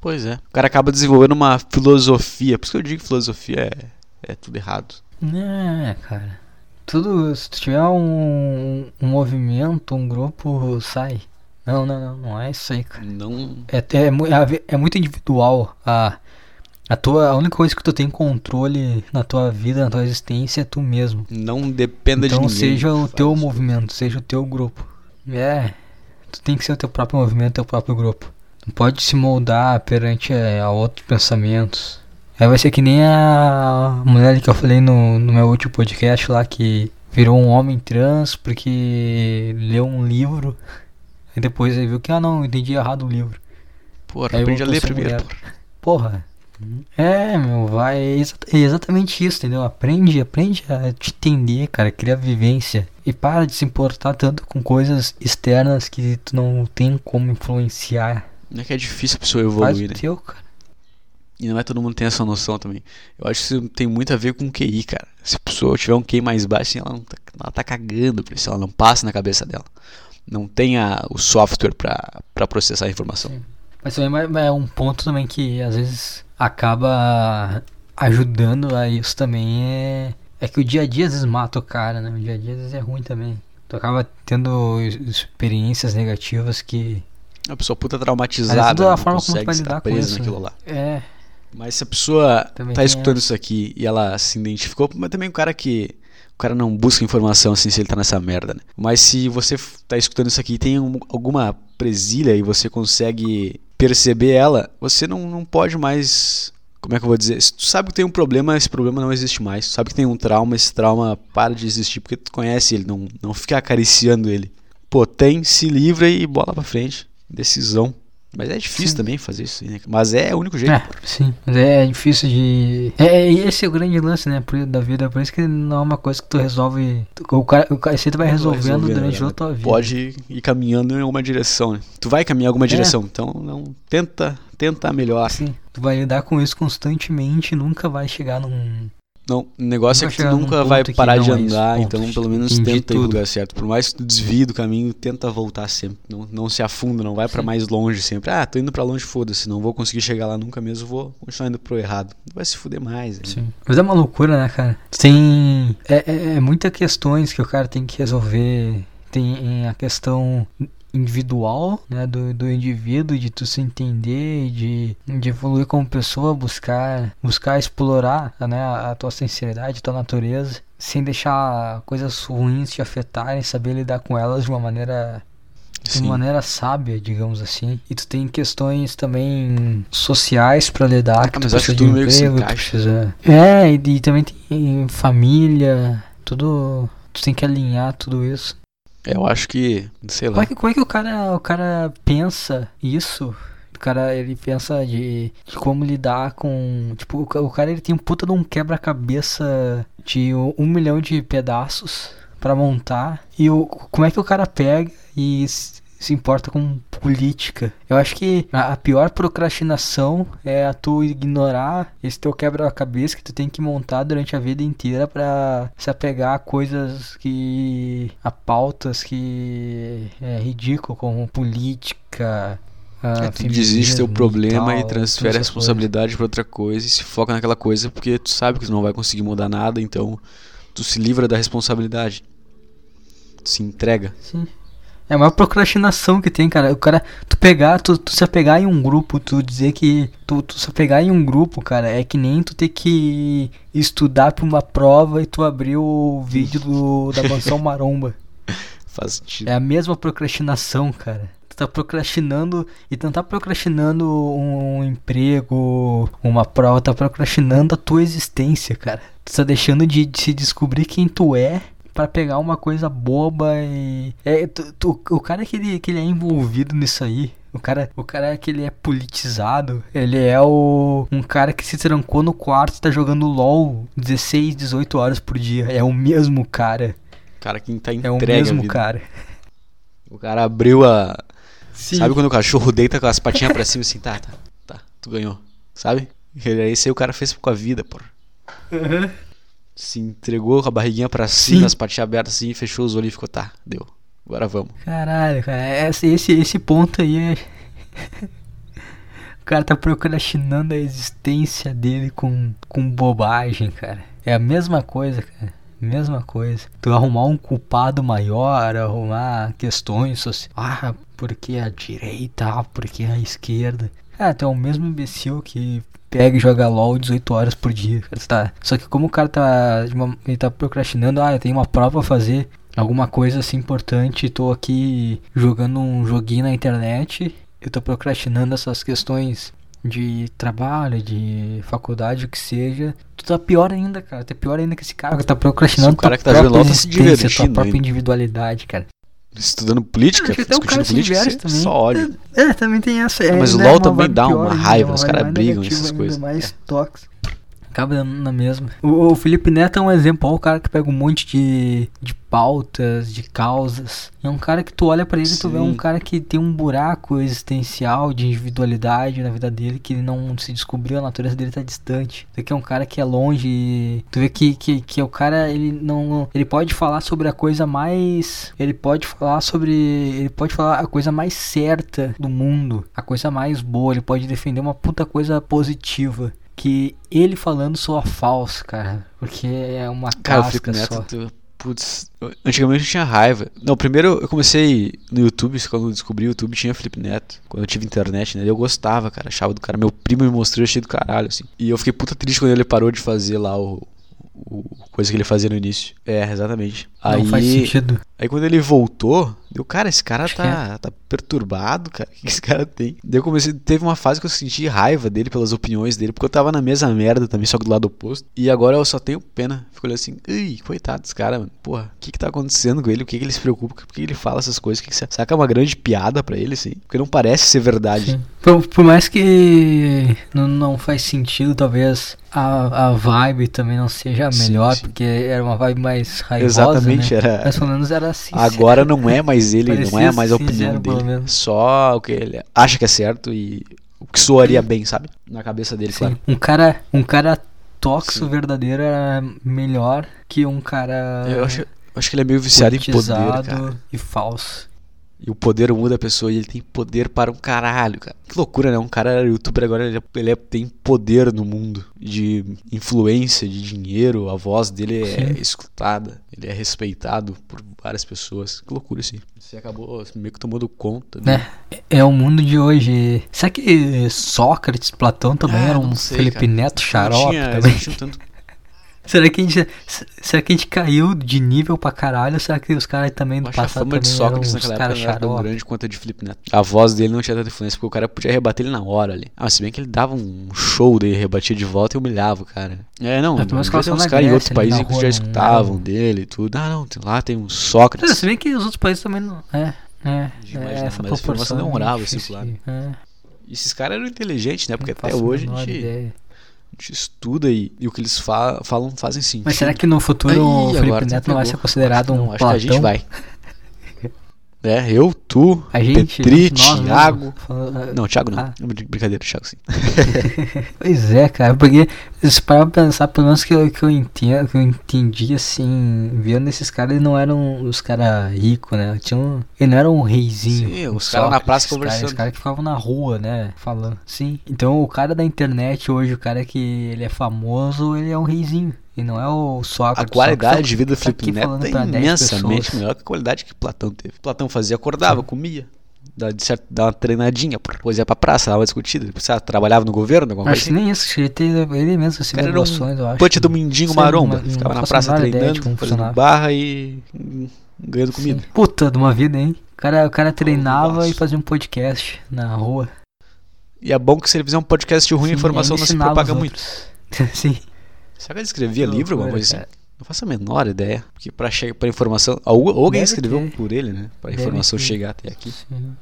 S2: Pois é. O cara acaba desenvolvendo uma filosofia. Por isso que eu digo que filosofia é, é tudo errado.
S1: É, cara. Tudo. Se tu tiver um, um movimento, um grupo, sai. Não, não, não, não é isso aí, cara.
S2: Não.
S1: É, é, é, é muito individual. A, a, tua, a única coisa que tu tem controle na tua vida, na tua existência, é tu mesmo.
S2: Não dependa
S1: então,
S2: de ninguém.
S1: Então seja o teu movimento, seja o teu grupo. É, tu tem que ser o teu próprio movimento, teu próprio grupo. Não pode se moldar perante é, a outros pensamentos. Aí vai ser que nem a mulher que eu falei no, no meu último podcast lá que virou um homem trans porque leu um livro e depois ele viu que, ah não, entendi errado o livro.
S2: Porra, aí aprende a ler primeiro.
S1: Porra. É, meu, vai. É exatamente isso, entendeu? Aprende, aprende a te entender, cara, cria vivência. E para de se importar tanto com coisas externas que tu não tem como influenciar.
S2: Não é que é difícil a pessoa evoluir, Faz
S1: né? Teu, cara.
S2: E não é todo mundo tem essa noção também. Eu acho que isso tem muito a ver com QI, cara. Se a pessoa tiver um QI mais baixo, ela, não tá, ela tá cagando pra isso, ela não passa na cabeça dela não tenha o software para processar a informação. Sim.
S1: Mas também é um ponto também que às vezes acaba ajudando a isso também é, é que o dia a dia às vezes mata o cara, né? O dia a dia às vezes é ruim também. Tu acaba tendo experiências negativas que.
S2: A pessoa puta traumatizada.
S1: Da forma como tu vai lidar com isso.
S2: Naquilo lá.
S1: É.
S2: Mas se a pessoa também tá escutando essa. isso aqui e ela se identificou, mas também o cara que cara não busca informação assim se ele tá nessa merda, né? Mas se você tá escutando isso aqui e tem um, alguma presilha e você consegue perceber ela, você não, não pode mais. Como é que eu vou dizer? Se tu sabe que tem um problema, esse problema não existe mais. Tu sabe que tem um trauma, esse trauma para de existir porque tu conhece ele, não, não fica acariciando ele. Pô, tem, se livra e bola pra frente. Decisão. Mas é difícil sim. também fazer isso, né? Mas é o único jeito.
S1: É, sim, mas é difícil de. É, é, esse é o grande lance, né? Da vida. Por isso que não é uma coisa que tu resolve. O cara, o cara você vai resolvendo, resolvendo durante toda a tua vida.
S2: Pode ir caminhando em alguma direção, né? Tu vai caminhar em alguma é. direção. Então não tenta, tenta melhor.
S1: Sim. Tu vai lidar com isso constantemente nunca vai chegar num
S2: não, o negócio é que tu nunca vai parar de é andar, é então pelo menos tenta ir lugar certo. Por mais que tu desvie do caminho, tenta voltar sempre. Não, não se afunda, não vai para mais longe sempre. Ah, tô indo para longe, foda-se, não vou conseguir chegar lá nunca mesmo, vou continuar indo pro errado. Vai se fuder mais. Né?
S1: Sim. Mas é uma loucura, né, cara? Tem. É, é, é muitas questões que o cara tem que resolver. Tem a questão individual, né, do, do indivíduo, de tu se entender, de, de evoluir como pessoa, buscar, buscar explorar, né, a, tua sinceridade, a tua natureza, sem deixar coisas ruins te afetarem, saber lidar com elas de uma maneira de uma maneira sábia, digamos assim. E tu tem questões também sociais para lidar,
S2: ah, que tu precisa de emprego, precisa...
S1: É, e, e também tem família, tudo, tu tem que alinhar tudo isso.
S2: Eu acho que, sei lá.
S1: Como é que, como é que o, cara, o cara pensa isso? O cara, ele pensa de, de como lidar com. Tipo, o, o, cara ele tem um puta de um quebra-cabeça de um, um, milhão de pedaços para montar. E o, como é que o cara pega e se importa com política. Eu acho que a, pior procrastinação é a tu ignorar esse teu quebra-cabeça que tu tem que montar durante a vida inteira para se apegar a coisas que. a pautas que é ridículo, como política,
S2: é, tu desiste teu problema e, tal, e transfere a responsabilidade para outra coisa e se foca naquela coisa porque tu sabe que tu não vai conseguir mudar nada, então tu se livra da responsabilidade. Tu se entrega.
S1: Sim. É a maior procrastinação que tem, cara. O cara, tu pegar, tu, tu se apegar em um grupo, tu dizer que. Tu, tu se apegar em um grupo, cara, é que nem tu ter que estudar pra uma prova e tu abrir o vídeo do, da mansão maromba.
S2: Faz sentido.
S1: É a mesma procrastinação, cara. Tu tá procrastinando e tu não tá procrastinando um emprego, uma prova, tá procrastinando a tua existência, cara. Tu tá deixando de, de se descobrir quem tu é para pegar uma coisa boba e. É, tu, tu, o cara que ele, que ele é envolvido nisso aí. O cara, o cara que ele é politizado, ele é o um cara que se trancou no quarto e tá jogando LOL 16, 18 horas por dia. É o mesmo cara.
S2: Cara que tá entregue
S1: É o mesmo cara.
S2: O cara abriu a Sim. Sabe quando o cachorro deita com as patinhas pra cima assim, tá, tá, tá, tu ganhou, sabe? E aí o cara fez com a vida, porra.
S1: Uhum.
S2: Se entregou com a barriguinha pra cima,
S1: Sim.
S2: as patinhas abertas assim, fechou os olhos e ficou, tá, deu. Agora vamos.
S1: Caralho, cara, esse, esse, esse ponto aí é. o cara tá procrastinando a existência dele com, com bobagem, cara. É a mesma coisa, cara. Mesma coisa. Tu arrumar um culpado maior, arrumar questões sociais. Ah, porque a direita, ah, porque a esquerda. Cara, tu é o mesmo imbecil que pega e joga LOL 18 horas por dia. Tá. Só que como o cara tá. Ele tá procrastinando, ah, eu tenho uma prova a fazer alguma coisa assim importante, tô aqui jogando um joguinho na internet, eu tô procrastinando essas questões de trabalho, de faculdade, o que seja, tu tá pior ainda, cara. Tu é pior ainda que esse cara que tá procrastinando
S2: Esse cara
S1: tua
S2: que tá
S1: própria
S2: tá
S1: existência, tua própria
S2: ainda.
S1: individualidade, cara.
S2: Estudando política,
S1: Acho
S2: discutindo política, é
S1: também.
S2: só ódio.
S1: É, também tem essa. É,
S2: mas o
S1: ainda
S2: LoL também dá uma raiva,
S1: uma
S2: os caras brigam essas coisas.
S1: mais tóxico. Acaba dando na mesma. O, o Felipe Neto é um exemplo, ó, o cara que pega um monte de, de pautas, de causas. É um cara que tu olha pra ele e tu vê um cara que tem um buraco existencial de individualidade na vida dele que ele não se descobriu, a natureza dele tá distante. Tu vê que é um cara que é longe. Tu vê que, que, que o cara, ele não. Ele pode falar sobre a coisa mais. Ele pode falar sobre. Ele pode falar a coisa mais certa do mundo. A coisa mais boa. Ele pode defender uma puta coisa positiva. Que ele falando soa falso, cara. Porque é uma
S2: Cara,
S1: casca
S2: Felipe Neto,
S1: só.
S2: tu- putz, antigamente eu tinha raiva. Não, primeiro eu comecei no YouTube, quando eu descobri o YouTube tinha Felipe Neto. Quando eu tive internet, né? Eu gostava, cara, achava do cara. Meu primo me mostrou cheio do caralho, assim. E eu fiquei puta triste quando ele parou de fazer lá o. o coisa que ele fazia no início. É, exatamente.
S1: Não
S2: aí,
S1: faz sentido.
S2: Aí quando ele voltou, eu, cara, esse cara tá, tá perturbado, cara. O que esse cara tem? Daí eu comecei. Teve uma fase que eu senti raiva dele pelas opiniões dele, porque eu tava na mesma merda também, só que do lado oposto. E agora eu só tenho pena. Fico olhando assim, ui, coitado desse cara, mano. Porra, o que que tá acontecendo com ele? O que que ele se preocupa? Por que ele fala essas coisas? O que que, é uma grande piada pra ele, assim? Porque não parece ser verdade.
S1: Sim. Por, por mais que não, não faz sentido, talvez a, a vibe também não seja a
S2: Sim,
S1: melhor,
S2: sim.
S1: porque era uma vibe mais raivosa,
S2: Exatamente,
S1: né?
S2: era-
S1: Mas pelo menos era assim.
S2: Agora não é mais ele, não é mais a opinião dele. Só o que ele acha que é certo e o que soaria bem, sabe? Na cabeça dele,
S1: Sim.
S2: claro.
S1: Um cara, um cara tóxico
S2: Sim.
S1: verdadeiro era melhor que um cara
S2: Eu acho, eu acho que ele é meio viciado em poder, cara.
S1: e falso.
S2: E o poder muda a pessoa e ele tem poder para um caralho, cara. Que loucura, né? Um cara era youtuber, agora ele, é- ele é- tem poder no mundo. De influência, de dinheiro. A voz dele é
S1: Sim.
S2: escutada. Ele é respeitado por várias pessoas. Que loucura aí. Você acabou meio que tomando conta.
S1: Né? É o mundo de hoje. Será que Sócrates, Platão também
S2: Ah,
S1: eram
S2: não
S1: um
S2: sei,
S1: Felipe
S2: cara.
S1: Neto
S2: Não
S1: xarope
S2: tinha-
S1: também?
S2: não tinham tanto
S1: Será que a gente, será que a gente caiu de nível pra caralho? Ou será que os caras também do passado
S2: fama de
S1: também
S2: Sócrates
S1: eram uns
S2: naquela época
S1: caras
S2: não era tão grande quanto a de Felipe Neto. A voz dele não tinha tanta influência, porque o cara podia rebater ele na hora ali. Ah, se bem que ele dava um show daí, rebatia de volta e humilhava o cara. É, não,
S1: passou
S2: uns
S1: na
S2: caras em outros países que
S1: rua,
S2: já
S1: não
S2: escutavam
S1: era?
S2: dele e tudo. Ah, não, lá tem um
S1: É,
S2: Sócrates.
S1: se bem que os outros países também não. É, é.
S2: De
S1: é
S2: imaginar,
S1: essa
S2: mas a informação
S1: proporção é
S2: demorava,
S1: muito
S2: assim, claro.
S1: É,
S2: E esses caras eram inteligentes, né? Porque
S1: não
S2: até hoje a gente,
S1: ideia.
S2: Gente estuda e, e o que eles fa- falam fazem sentido.
S1: Mas será que no futuro
S2: Aí,
S1: o Felipe
S2: tu
S1: Neto não vai ser considerado
S2: que
S1: um
S2: não, acho
S1: Platão?
S2: que a gente vai. É, eu, tu,
S1: A gente,
S2: Petri,
S1: nós
S2: Thiago.
S1: falando-
S2: Não, Thiago não.
S1: Ah.
S2: Brin- Brincadeira, Thiago sim.
S1: Pois é, cara, porque se parar pra pensar, pelo menos que eu, que eu entendo, que eu entendi assim, vendo esses caras, eles não eram os caras ricos, né? Tinha um, ele não era um reizinho.
S2: Sim, os caras na praça conversando.
S1: Os caras que ficavam na rua, né? Falando. Sim. Então o cara da internet hoje, o cara que ele é famoso, ele é um reizinho. E não é o
S2: A
S1: Sócrates.
S2: qualidade
S1: Sócrates
S2: de vida do
S1: tá
S2: Felipe
S1: aqui
S2: Neto é
S1: pra 10
S2: imensamente
S1: pessoas.
S2: melhor que a qualidade que Platão teve. Platão fazia, acordava, comia. Dá, de certo, dá uma treinadinha, pô, depois ia pra praça, dava uma discutida. Depois, sei lá, trabalhava no governo, alguma
S1: Acho
S2: coisa
S1: que
S2: assim.
S1: nem isso, ele, teve, ele mesmo assim,
S2: era um
S1: eu acho.
S2: Put do Mindinho Maromba.
S1: não
S2: Ficava na
S1: a
S2: praça treinando, fazendo barra e ganhando comida.
S1: Sim. Puta de uma vida, hein? O cara, o cara treinava
S2: gosto.
S1: e fazia um podcast na rua.
S2: E é bom que se ele fizer um podcast ruim, a
S1: Sim,
S2: informação
S1: ainda
S2: não se propaga muito.
S1: Sim.
S2: Será que ele escrevia
S1: Que
S2: livro, alguma coisa assim? Não faço a menor ideia. Porque pra, chegar, pra informação. Alguém
S1: Deve
S2: escreveu
S1: ter.
S2: por ele, né? Pra
S1: Deve
S2: informação
S1: ter.
S2: chegar até aqui.
S1: Sim.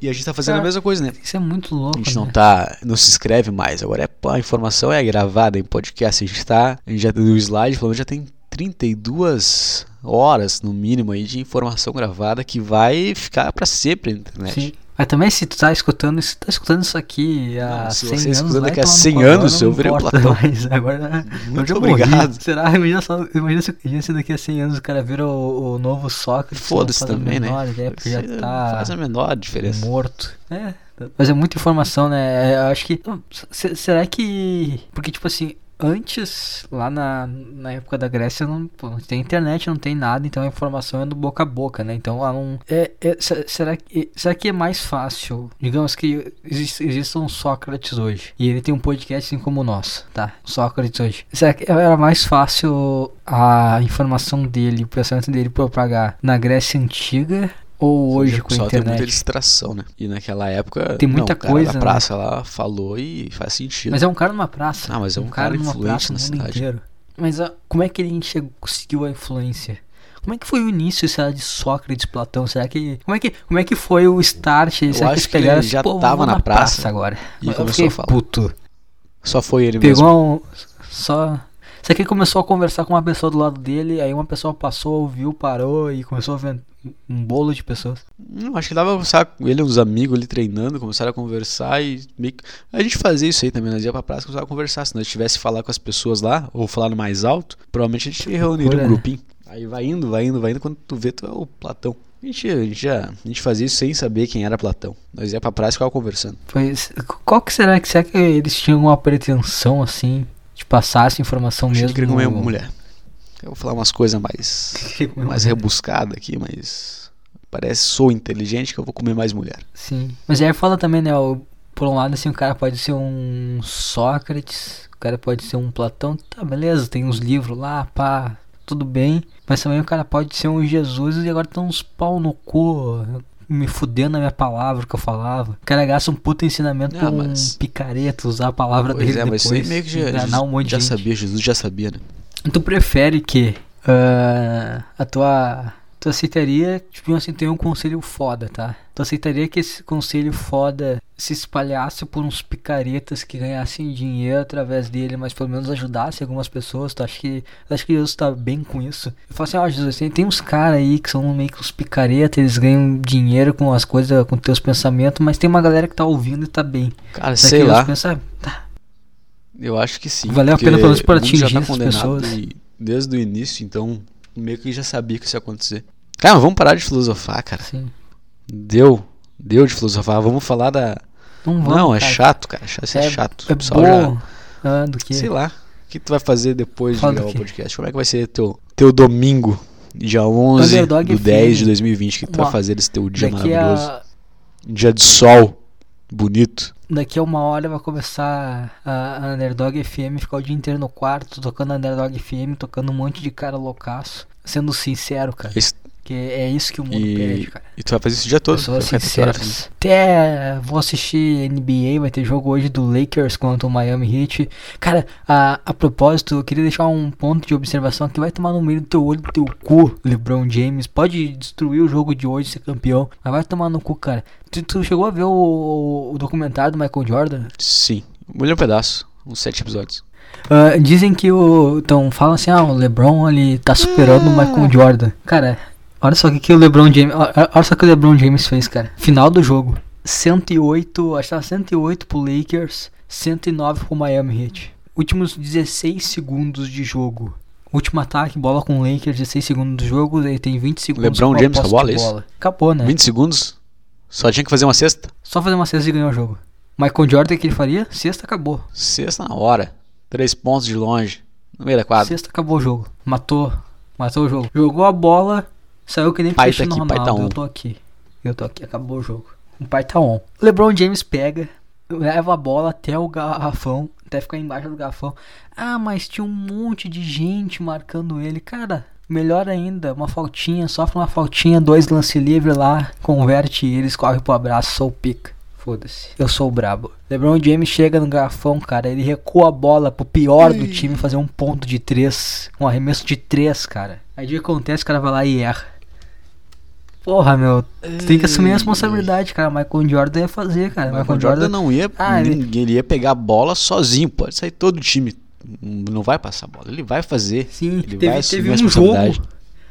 S2: E a gente tá fazendo
S1: Cara,
S2: a mesma coisa, né?
S1: Isso é muito louco,
S2: A gente
S1: né?
S2: não tá. Não se escreve mais. Agora é a informação é gravada em podcast. A gente tá. A gente já, o slide, pelo menos, já tem 32 horas, no mínimo, aí, de informação gravada que vai ficar pra sempre na internet.
S1: Sim. Mas também se tu tá escutando, se tu tá escutando isso aqui há
S2: Não, se
S1: 100
S2: você
S1: anos,
S2: escutando
S1: vai
S2: daqui a
S1: tomar no
S2: 100
S1: cu, agora
S2: anos, eu virei Platão.
S1: mais, agora
S2: Muito
S1: já morri.
S2: obrigado.
S1: Será? Imagina, só, imagina, se, imagina se daqui a 100 anos o cara vira o, o novo Sócrates.
S2: Foda-se
S1: faz a
S2: também, né?
S1: menor ideia, porque já tá
S2: Faz a menor diferença.
S1: morto. É, mas é muita informação, né? Eu acho que. se- Será que. Porque, tipo assim, antes, lá na, na época da Grécia, não, pô, não tem internet, não tem nada, então a informação é do boca a boca, né? Então lá não. É, é- se- será, que, será que é mais fácil? Digamos que existe um Sócrates hoje, e ele tem um podcast assim como o nosso, tá? Sócrates hoje. Será que era mais fácil a informação dele, o pensamento dele propagar na Grécia Antiga? Ou hoje com a
S2: pessoal tem
S1: internet?
S2: muita distração, né? E naquela época.
S1: Tem muita
S2: não, cara
S1: coisa,
S2: da
S1: né?
S2: praça lá falou e faz sentido.
S1: Mas é um cara numa praça.
S2: Ah, mas é um cara
S1: numa
S2: influente
S1: praça
S2: na cidade.
S1: inteiro. Mas ah, como é que ele chegou, conseguiu a influência? Como é que foi o início, será, de Sócrates, Platão? Será que. Como é que, como é que foi o start? será que
S2: acho
S1: eles
S2: que ele já
S1: "Pô, vou
S2: tava na praça
S1: praça agora?
S2: e
S1: Eu
S2: começou a falar.
S1: Puto.
S2: Só foi ele mesmo.
S1: Pegou um. Só. Será que ele começou a conversar com uma pessoa do lado dele, aí uma pessoa passou, ouviu, parou e começou a ver um bolo de pessoas?
S2: Não, acho que dava conversar com ele, uns amigos ali treinando, começaram a conversar e meio que... A gente fazia isso aí também, nós ia pra praça e começava a conversar. Se nós tivesse falar com as pessoas lá, ou falar no mais alto, provavelmente a gente reuniria um
S1: né?
S2: grupinho. Aí vai indo, vai indo, vai indo, quando tu vê, tu é o Platão. A gente, a gente, já, a gente fazia isso sem saber quem era Platão. Nós ia pra praça e ficava conversando.
S1: Pois, qual que será que será que eles tinham alguma pretensão assim de passar essa informação
S2: Acho que
S1: mesmo?
S2: queria comer
S1: no-
S2: mulher. Eu vou falar umas coisas mais,
S1: comer
S2: mais rebuscadas aqui, mas parece sou inteligente que eu vou comer mais mulher.
S1: Sim. Mas aí fala também, né? o- por um lado, assim, o cara pode ser um Sócrates, o cara pode ser um Platão, tá, beleza, tem uns livros lá, pá, tudo bem. Mas também o cara pode ser um Jesus e agora tem uns pau no cu, me fudendo a minha palavra que eu falava. O cara gasta um puta ensinamento
S2: Ah,
S1: pra um
S2: mas-
S1: picareta usar a palavra
S2: Pois
S1: dele
S2: é, mas
S1: depois.
S2: aí meio que já,
S1: enganar um monte de
S2: já
S1: gente.
S2: sabia, Jesus já sabia, né?
S1: Tu prefere que ah, a tua. Tu aceitaria, tipo assim, tem um conselho foda, tá? Tu aceitaria que esse conselho foda se espalhasse por uns picaretas que ganhassem dinheiro através dele, mas pelo menos ajudasse algumas pessoas? Tu acha que, tu acha que Jesus tá bem com isso? Eu falo assim, ó, Jesus, tem, tem uns caras aí que são meio que uns picaretas, eles ganham dinheiro com as coisas, com teus pensamentos, mas tem uma galera que tá ouvindo e tá bem.
S2: Cara,
S1: Será
S2: sei
S1: que
S2: lá.
S1: Pensa, "Ah,
S2: Eu acho que sim.
S1: Valeu a pena pelo menos
S2: já
S1: atingir
S2: tá condenado
S1: pessoas.
S2: e- desde o início, então meio que já sabia que isso ia acontecer. Cara, vamos parar de filosofar, cara.
S1: assim,
S2: Deu. Deu de filosofar. Vamos falar da.
S1: Não vamos,
S2: Não, é
S1: cara.
S2: chato, cara. Isso é, chato.
S1: É
S2: pessoal já-
S1: bom. Ah, do que?
S2: Sei lá. O que tu vai fazer depois de
S1: Fala do
S2: gravar o podcast? Como é que vai ser teu, teu domingo, dia 11
S1: Underdog
S2: do
S1: FM.
S2: 10 de 2020? O que tu vai fazer desse teu dia
S1: Daqui
S2: maravilhoso?
S1: a,
S2: dia de sol, bonito.
S1: daqui a uma hora vai começar a, a Underdog FM, ficar o dia inteiro no quarto, tocando Underdog FM, tocando um monte de cara loucaço. Sendo sincero, cara.
S2: Esse-
S1: É isso que o mundo
S2: E,
S1: pede, cara.
S2: e tu vai fazer isso o dia todo.
S1: Pessoas sinceras. Até vou assistir NBA, vai ter jogo hoje do Lakers contra o Miami Heat. Cara, a, a propósito, eu queria deixar um ponto de observação que vai tomar no meio do teu olho do teu cu, LeBron James. Pode destruir o jogo de hoje, ser campeão, mas vai tomar no cu, cara. Tu, tu chegou a ver o, o documentário do Michael Jordan?
S2: Sim, um milhão pedaço, uns sete episódios.
S1: Ah, dizem que o. Então, falam assim: ah, o LeBron ele tá superando o Michael Jordan. Cara, olha só o que, que o LeBron James. Olha só o que o LeBron James fez, cara. Final do jogo: 108, acho que tava 108 pro Lakers, 109 pro Miami Heat. Últimos 16 segundos de jogo. Último ataque, bola com o Lakers, 16 segundos do jogo, aí tem 20 segundos
S2: LeBron James com a bola, é isso?
S1: Acabou, né?
S2: 20 segundos, só tinha que fazer uma cesta.
S1: Só fazer uma cesta e ganhar o jogo. Michael Jordan, o que ele faria? Sexta, acabou.
S2: Cesta na hora. Três pontos de longe, no meio da quadra.
S1: Sexta acabou o jogo. Matou. Matou o jogo. Jogou a bola, saiu que nem
S2: Pai tá aqui, pai tá
S1: Ronaldo.
S2: on.
S1: Eu tô aqui. Eu tô aqui, acabou o jogo. O pai tá on. LeBron James pega, leva a bola até o garrafão, até ficar embaixo do garrafão. Ah, mas tinha um monte de gente marcando ele. Cara, melhor ainda, uma faltinha, sofre uma faltinha, dois lance livre lá, converte e eles correm pro abraço, sou o pica. Foda-se, eu sou o brabo. LeBron James chega no garrafão, cara. Ele recua a bola pro pior do time fazer um ponto de três. Um arremesso de três, cara. Aí o que acontece, o cara vai lá e erra. Porra, meu. Tu tem que assumir a responsabilidade, cara. Michael Jordan ia fazer, cara.
S2: Michael
S1: Michael
S2: Jordan
S1: Jordan.
S2: não ia,
S1: Ah, ele-
S2: ninguém, ele ia pegar a bola sozinho, pode sair todo o time. Não vai passar a bola, ele vai fazer.
S1: Sim,
S2: ele vai
S1: teve,
S2: assumir
S1: teve
S2: a
S1: um
S2: responsabilidade.
S1: jogo.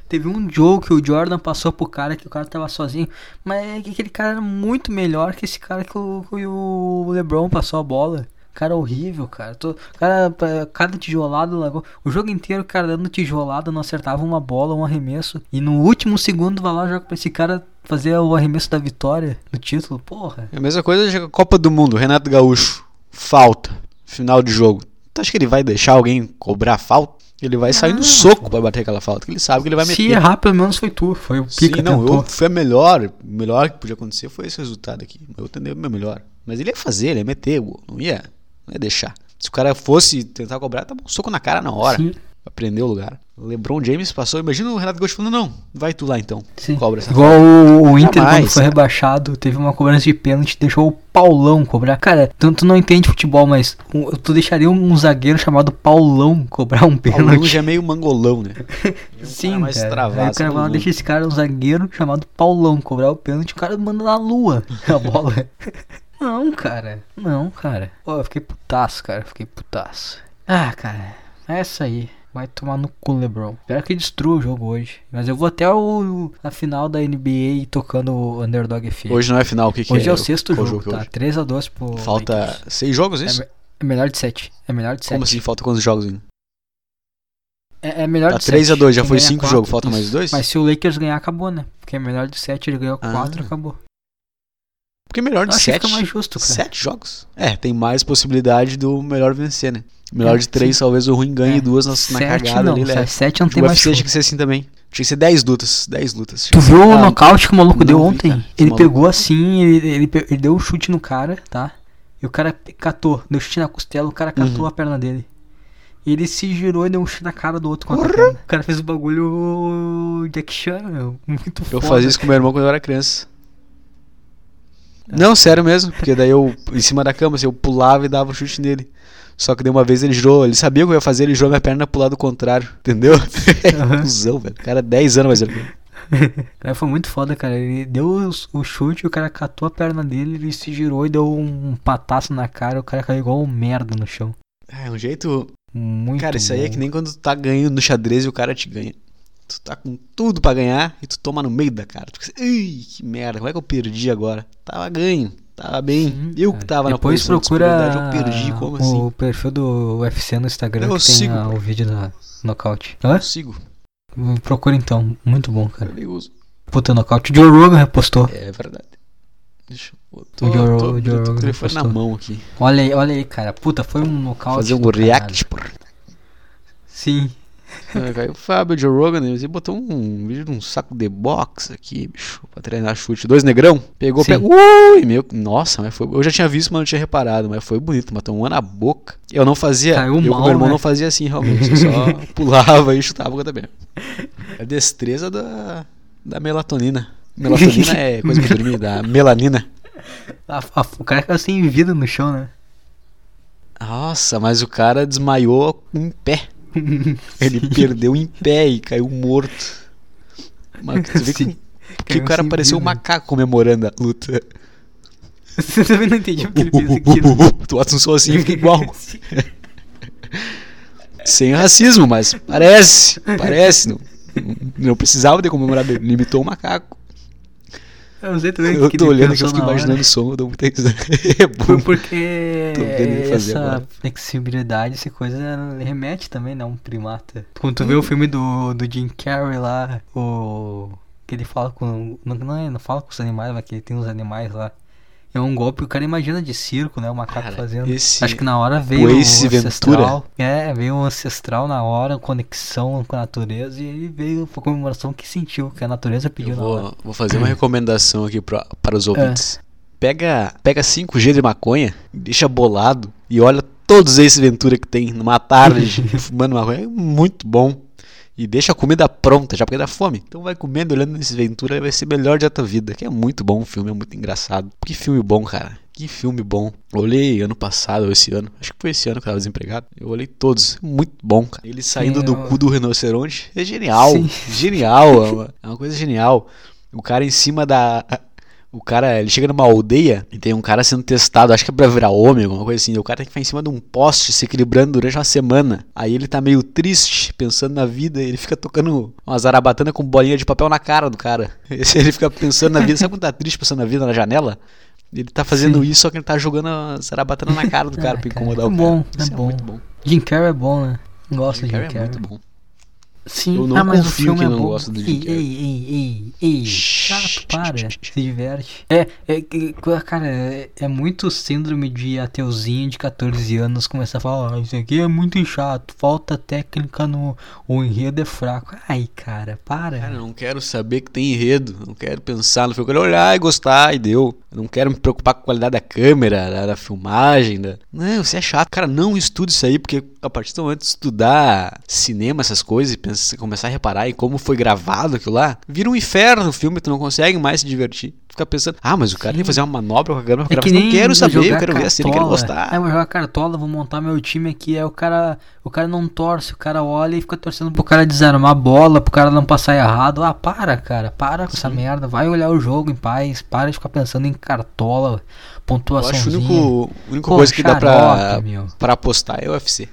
S1: Teve um jogo que o Jordan passou pro cara que o cara tava sozinho. Mas é que aquele cara era muito melhor que esse cara que o, que o LeBron passou a bola. Cara horrível, cara. Tô, cara, cada tijolada largou. O jogo inteiro, o cara dando tijolada, não acertava uma bola, um arremesso. E no último segundo vai lá joga pra esse cara fazer o arremesso da vitória no título. Porra.
S2: É a mesma coisa de Copa do Mundo, Renato Gaúcho. Falta. Final de jogo. Tu acha que ele vai deixar alguém cobrar falta? Ele vai sair no soco pra bater aquela falta, que ele sabe que ele vai meter.
S1: Se errar, pelo menos foi tu. Foi o pica
S2: Sim, não, eu, foi a melhor. O melhor que podia acontecer foi esse resultado aqui. Eu tentei o meu melhor. Mas ele ia fazer, ele ia meter, não ia não ia deixar. Se o cara fosse tentar cobrar, tava um soco na cara na hora. Sim. Aprendeu o lugar. LeBron James passou. Imagina o Renato Gaúcho falando: não, vai tu lá então.
S1: Sim. Cobra essa Igual o, o Inter, quando foi rebaixado, teve uma cobrança de pênalti, deixou o Paulão cobrar. Cara, tu não entende futebol, mas um, tu deixaria um, um, zagueiro chamado Paulão cobrar um pênalti. Paulão
S2: já é meio mangolão, né?
S1: Sim, um mais cara. Travado, Aí o cara vai deixa esse cara, um zagueiro chamado Paulão, cobrar o pênalti, o cara manda na lua a bola. Não, cara. Não, cara. Pô, eu fiquei putaço, cara. Fiquei putaço. Ah, cara. É essa aí. Vai tomar no cu, LeBron. Espero que destrua o jogo hoje. Mas eu vou até o, a final da NBA tocando o Underdog FM.
S2: Hoje não é final, o que,
S1: que hoje
S2: é?
S1: é o sexto jogo, jogo tá? 3x2 pro.
S2: Falta Lakers. seis jogos, isso?
S1: É, é, melhor de sete. É melhor de sete.
S2: Como assim? Falta quantos jogos ainda?
S1: É, é melhor
S2: tá
S1: de
S2: 3x2, já foi 5 jogos, falta mais dois?
S1: Mas se o Lakers ganhar, acabou, né? Porque é melhor de 7, ele ganhou 4, ah. acabou.
S2: Porque melhor de
S1: Acho
S2: sete.
S1: mais justo, cara.
S2: Sete jogos. É, tem mais possibilidade do melhor vencer, né? Melhor é, de três, sim. talvez o ruim ganhe é. duas na, sete, na cagada
S1: não,
S2: ali, né?
S1: Sete não tem mais.
S2: tinha que ser assim também. Tinha que ser dez lutas. Dez lutas.
S1: Tu viu ah, o nocaute que o maluco deu ontem? Vi, ele maluco. pegou assim, ele, ele, ele, deu um chute no cara, tá? E o cara catou, deu chute na costela, o cara catou uhum. a perna dele. Ele se girou e deu um chute na cara do outro com a perna. O cara fez o bagulho Jack Chan, meu. Muito foda.
S2: Eu fazia isso com meu irmão quando eu era criança. Não, sério mesmo, porque daí eu, em cima da cama, assim, eu pulava e dava um chute nele. Só que de uma vez ele girou, ele sabia o que eu ia fazer, ele girou minha perna pro lado contrário, entendeu? Uhum. Cusão, velho. O cara 10 anos mais velho.
S1: cara foi muito foda, cara. Ele deu o, chute, o cara catou a perna dele, ele se girou e deu um, um pataço na cara, o cara caiu igual um merda no chão.
S2: É, um jeito.
S1: Muito
S2: Cara, isso
S1: bom.
S2: aí é que nem quando tu tá ganhando no xadrez e o cara te ganha. Tu tá com tudo para ganhar e tu toma no meio da cara. Tu fica assim, que merda, como é que eu perdi agora? Tava ganho, tava bem. Sim, eu que tava
S1: Depois
S2: na
S1: posição procura
S2: eu perdi, como assim?
S1: O perfil do UFC no Instagram
S2: eu
S1: que
S2: sigo,
S1: tem o vídeo da nocaute.
S2: Hã? Eu sigo.
S1: Procura então, muito bom, cara.
S2: Uso.
S1: Puta, nocaute. O Joe Rogan repostou.
S2: É verdade. Deixa eu. Tô,
S1: o Joe,
S2: tô,
S1: o Joe
S2: tô,
S1: Rogan
S2: tô na mão aqui.
S1: Olha aí, olha aí, cara. Puta, foi um nocaute.
S2: Fazer um react, porra.
S1: Sim.
S2: Aí o Fábio Joe Rogan, ele botou um vídeo de um saco de boxe aqui, bicho, pra treinar chute. Dois negrão, pegou, Sim. pegou. Ui, meu, nossa, mas foi. Eu já tinha visto, mas não tinha reparado, mas foi bonito, matou um na boca. Eu não fazia.
S1: Caiu
S2: eu
S1: mal,
S2: com meu irmão
S1: né?
S2: não fazia assim, realmente. Eu só pulava e chutava também. A destreza da, da melatonina. Melatonina é coisa pra dormir, da melanina.
S1: A, a, o cara caiu sem vida no chão, né?
S2: Nossa, mas o cara desmaiou em pé. Ele perdeu em pé e caiu morto. Mas tu vê que, que o cara pareceu um macaco comemorando a luta.
S1: Você também não entendeu porque ele fez aquilo.
S2: Tu bota um som assim e fica igual. Sem racismo, mas parece. Parece. Não, não precisava ter comemorado. Ele imitou o um macaco.
S1: Eu não sei também
S2: Eu
S1: que
S2: tô olhando aqui, eu fico
S1: na
S2: imaginando o som, eu dou muita risada. É bom.
S1: Foi porque essa
S2: agora.
S1: flexibilidade, essa coisa remete também, né? Um primata. Quando tu vê o filme do, do Jim Carrey lá, o. Que ele fala com. Não, não, é- não fala com os animais, mas que ele tem uns animais lá. É um golpe que o cara imagina de circo, né? O macaco
S2: Cara,
S1: fazendo.
S2: esse-
S1: Acho que na hora veio
S2: o Ace
S1: ancestral. É, veio o ancestral na hora, conexão com a natureza, e ele veio a comemoração que sentiu, que a natureza pediu
S2: Eu
S1: na hora.
S2: vou, vou fazer uma recomendação aqui pra, para os ouvintes. Pega, pega 5G de maconha, deixa bolado e olha todos esses Ventura que tem numa tarde fumando maconha. É muito bom. E deixa a comida pronta já porque dá fome. Então vai comendo, olhando nesses Ventura, vai ser melhor da tua vida. Que é muito bom o filme, é muito engraçado. Que filme bom, cara. Que filme bom. Eu olhei ano passado ou esse ano. Acho que foi esse ano que eu tava desempregado. Eu olhei todos. Muito bom, cara. Ele saindo
S1: Sim,
S2: do cu do rinoceronte. É genial.
S1: Sim.
S2: Genial. É uma, é uma coisa genial. O cara em cima da. O cara, ele chega numa aldeia e tem um cara sendo testado, acho que é pra virar homem, alguma coisa assim. E o cara tem que ficar em cima de um poste se equilibrando durante uma semana. Aí ele tá meio triste, pensando na vida, e ele fica tocando uma zarabatana com bolinha de papel na cara do cara. Ele fica pensando na vida, sabe quando tá triste pensando na vida na janela? Ele tá fazendo
S1: Sim.
S2: isso, só que ele tá jogando a zarabatana na cara do cara
S1: Ah,
S2: pra
S1: cara,
S2: incomodar
S1: é
S2: o
S1: bom,
S2: cara.
S1: é
S2: Isso
S1: bom.
S2: muito bom.
S1: Jim Carrey é bom, né? Gosto
S2: Jim
S1: de Jim
S2: Carrey é muito bom.
S1: Sim,
S2: Eu não
S1: ah, mas o
S2: confio
S1: filme
S2: que
S1: é
S2: não
S1: bom. ei, ei, ei, ei, ei, chato, para, se diverte. É, é, cara, é, é muito síndrome de ateuzinho de 14 anos começar a falar, ah, isso aqui é muito chato, falta técnica no, o enredo é fraco. Ai, cara, para.
S2: Cara, eu não quero saber que tem enredo. Não quero pensar no filme. Eu quero olhar e gostar e deu. Eu não quero me preocupar com a qualidade da câmera, da, da filmagem. Da... Não, você é chato. Cara, não estude isso aí, porque a partir do momento de estudar cinema, essas coisas, e pensar, começar a reparar em como foi gravado aquilo lá, vira um inferno o filme, tu não consegue mais se divertir. Fica pensando, ah, mas o cara tem que fazer uma manobra com a câmera.
S1: É
S2: pra
S1: que
S2: gravar.
S1: nem
S2: não quero saber, eu quero ver a cena, eu quero
S1: cartola.
S2: gostar.
S1: Ah, eu vou jogar cartola, vou montar meu time aqui. Aí o cara, o cara não torce, o cara olha e fica torcendo pro cara desarmar a bola, pro cara não passar errado. Ah, para, cara, para com essa merda. Vai olhar o jogo em paz, para de ficar pensando em cartola,
S2: Eu acho que
S1: pontuaçãozinha.
S2: a única coisa que dá pra,
S1: meu.
S2: pra apostar é o UFC.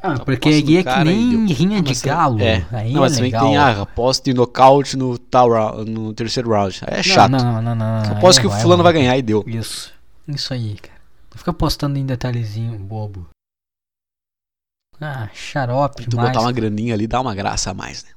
S1: Ah,
S2: Aposta
S1: porque aí é que nem
S2: deu.
S1: rinha
S2: Ah,
S1: de
S2: é-
S1: galo.
S2: É.
S1: Aí
S2: não,
S1: é
S2: mas também
S1: legal.
S2: tem a aposta de nocaute no, tal no terceiro round. Aí é chato.
S1: Não, não, não, não. não.
S2: Aposto
S1: aí
S2: que o fulano vai
S1: vai.
S2: ganhar e deu.
S1: Isso. Isso aí, cara. Não fica postando em detalhezinho bobo. Ah, xarope
S2: Tu botar uma graninha ali dá uma graça a mais, né?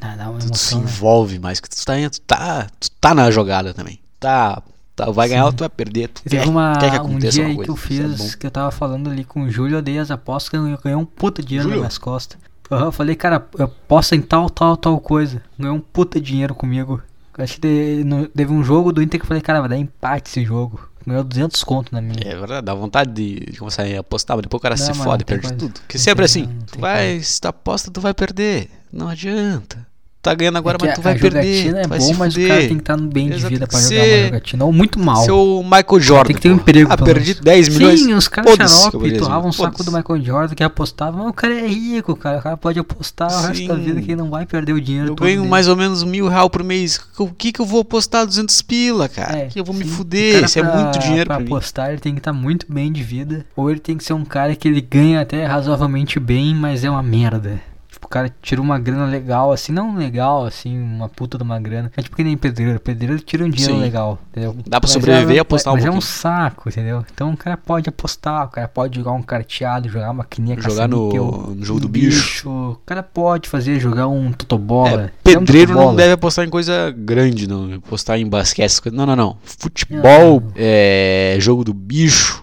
S1: Ah, dá uma
S2: Tu, tu se
S1: emoção, né?
S2: envolve mais, que tu tá, tu tá, tu tá na jogada também. Tá, tá vai ganhar
S1: Sim.
S2: ou tu vai perder. Tu
S1: Teve
S2: quer,
S1: uma,
S2: quer que
S1: um dia aí que eu
S2: é
S1: fiz,
S2: bom.
S1: que eu tava falando ali com o Júlio, eu dei as apostas que eu ganhei um puta dinheiro
S2: Júlio?
S1: nas minhas costas. Aham, Eu falei, cara, eu aposta em tal, tal, tal coisa. Ganhei um puta dinheiro comigo. Acho que no- teve um jogo do Inter que eu falei, cara, vai dar empate esse jogo. Ganhou 200 conto na minha.
S2: É verdade, dá vontade de, de começar a apostar, mas depois o cara
S1: Não,
S2: se fode, perde
S1: coisa.
S2: tudo. Porque sempre assim, tu vai, se tu aposta, tu vai perder. Não adianta. Tá ganhando agora,
S1: É
S2: mas tu vai perder.
S1: é
S2: tu vai
S1: bom,
S2: se
S1: mas o
S2: fuder.
S1: cara tem que estar bem de
S2: Exato,
S1: vida
S2: tem
S1: pra jogar
S2: ser-
S1: uma jogatina. Ou muito mal.
S2: Seu Michael Jordan.
S1: Tem que ter um emprego,
S2: Ah, perdi
S1: menos.
S2: 10 milhões.
S1: Sim, os caras xarope,
S2: perdi 10
S1: torravam um
S2: milhões.
S1: saco do. Michael Jordan que apostava, mas o cara é rico, cara. O cara pode apostar o resto da
S2: Sim.
S1: vida que ele não vai perder o dinheiro
S2: Eu ganho
S1: dele.
S2: mais ou menos mil real por mês. O que que eu vou apostar 200 pila, cara?
S1: É,
S2: que eu vou me
S1: sim. O
S2: fuder. Isso é muito dinheiro
S1: pra
S2: pra
S1: apostar, ele tem que estar muito bem de vida. Ou ele tem que ser um cara que ele ganha até razoavelmente bem, mas é uma merda. O cara tira uma grana legal, assim, não legal, assim, uma puta de uma grana. É tipo que nem pedreiro. Pedreiro tira um dinheiro
S2: Sim.
S1: legal, entendeu?
S2: Dá pra
S1: Mas
S2: sobreviver
S1: é,
S2: e apostar um
S1: mas é um
S2: pouquinho.
S1: saco, entendeu? Então o cara pode apostar, o cara pode jogar um carteado, jogar uma maquininha
S2: Jogar no- no jogo do
S1: um
S2: bicho.
S1: O cara pode fazer, jogar um totobola.
S2: É, pedreiro não
S1: totobola.
S2: deve apostar em coisa grande, não. Apostar em basquete. Não, não, não. Futebol,
S1: Não.
S2: é jogo do bicho,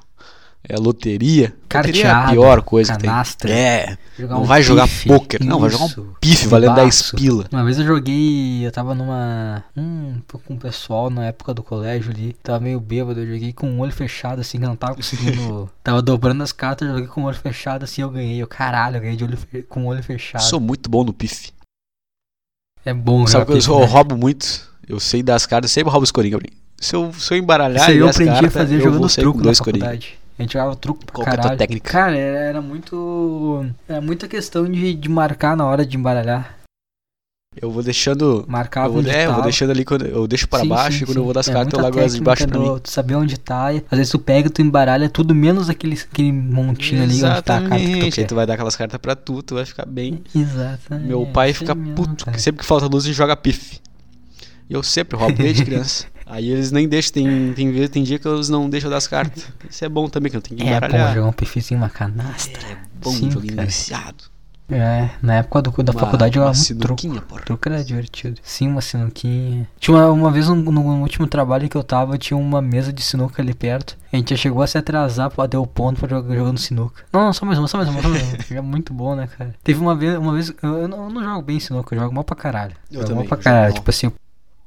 S2: é loteria. Loteria é a pior coisa
S1: canastra.
S2: que tem. É.
S1: Jogar
S2: não
S1: um
S2: vai jogar
S1: pife,
S2: poker, não, vai jogar um
S1: isso,
S2: pife valendo 10
S1: baço.
S2: pila.
S1: Uma vez eu joguei, eu tava numa. Hum, com o pessoal na época do colégio ali. Tava meio bêbado, eu joguei com o olho fechado, assim, que eu não tava conseguindo. tava dobrando as cartas, eu joguei com o olho fechado, assim, eu ganhei. Eu, caralho, eu ganhei de olho fe- com o olho fechado.
S2: Sou muito bom no pife.
S1: É bom,
S2: Sabe que eu,
S1: jogar
S2: sou- eu
S1: pife, né?
S2: roubo muito. Eu sei das cartas, sempre roubo os coringa pra mim. Se eu, se eu embaralhar
S1: Isso aí eu aprendi
S2: cartas,
S1: a fazer
S2: eu
S1: jogando truco
S2: com
S1: na
S2: dois coringa.
S1: A gente jogava truco pra
S2: Qual que é a tua
S1: caralho.
S2: técnica?
S1: Cara, era, era muito. Era muita questão de, de marcar na hora de embaralhar.
S2: Eu vou deixando.
S1: Marcava
S2: Eu vou,
S1: onde
S2: é, eu vou deixando ali quando eu deixo pra
S1: Sim,
S2: baixo
S1: sim,
S2: e quando eu
S1: sim.
S2: vou das
S1: É
S2: cartas eu largo as de baixo pra
S1: técnica
S2: mim.
S1: do- Tu saber onde tá. Às vezes tu pega e tu embaralha tudo menos aquele, aquele montinho ali onde tá a carta que tu
S2: Exatamente. Aí
S1: quer.
S2: tu vai dar aquelas cartas pra tu, tu vai ficar bem.
S1: Exatamente.
S2: Meu pai fica puto, sempre que falta luz gente joga pife. E eu sempre roubo desde criança. Aí eles nem deixam, tem, tem, tem dia que eles não deixam das cartas. Isso é bom também, que eu tenho que
S1: É bom
S2: embaralhar.
S1: jogar um perfilzinho, uma canastra.
S2: É bom,
S1: Sim,
S2: joguinho
S1: cara.
S2: viciado.
S1: É, na época do, da
S2: Uma-
S1: faculdade eu
S2: uma
S1: truco.
S2: porra.
S1: Truco era divertido. Sim, uma sinuquinha. Tinha uma, uma vez no, no último trabalho que eu tava, tinha uma mesa de sinuca ali perto. A gente já chegou a se atrasar pra bater o ponto pra jogar jogando sinuca. Não, não, só mais uma, só mais uma, só mais uma. É muito bom, né, cara? Teve uma vez, uma vez, eu, eu não, eu não jogo bem sinuca, eu jogo mal pra caralho.
S2: Eu
S1: jogo
S2: também,
S1: mal pra
S2: jogo
S1: caralho. Tipo assim, eu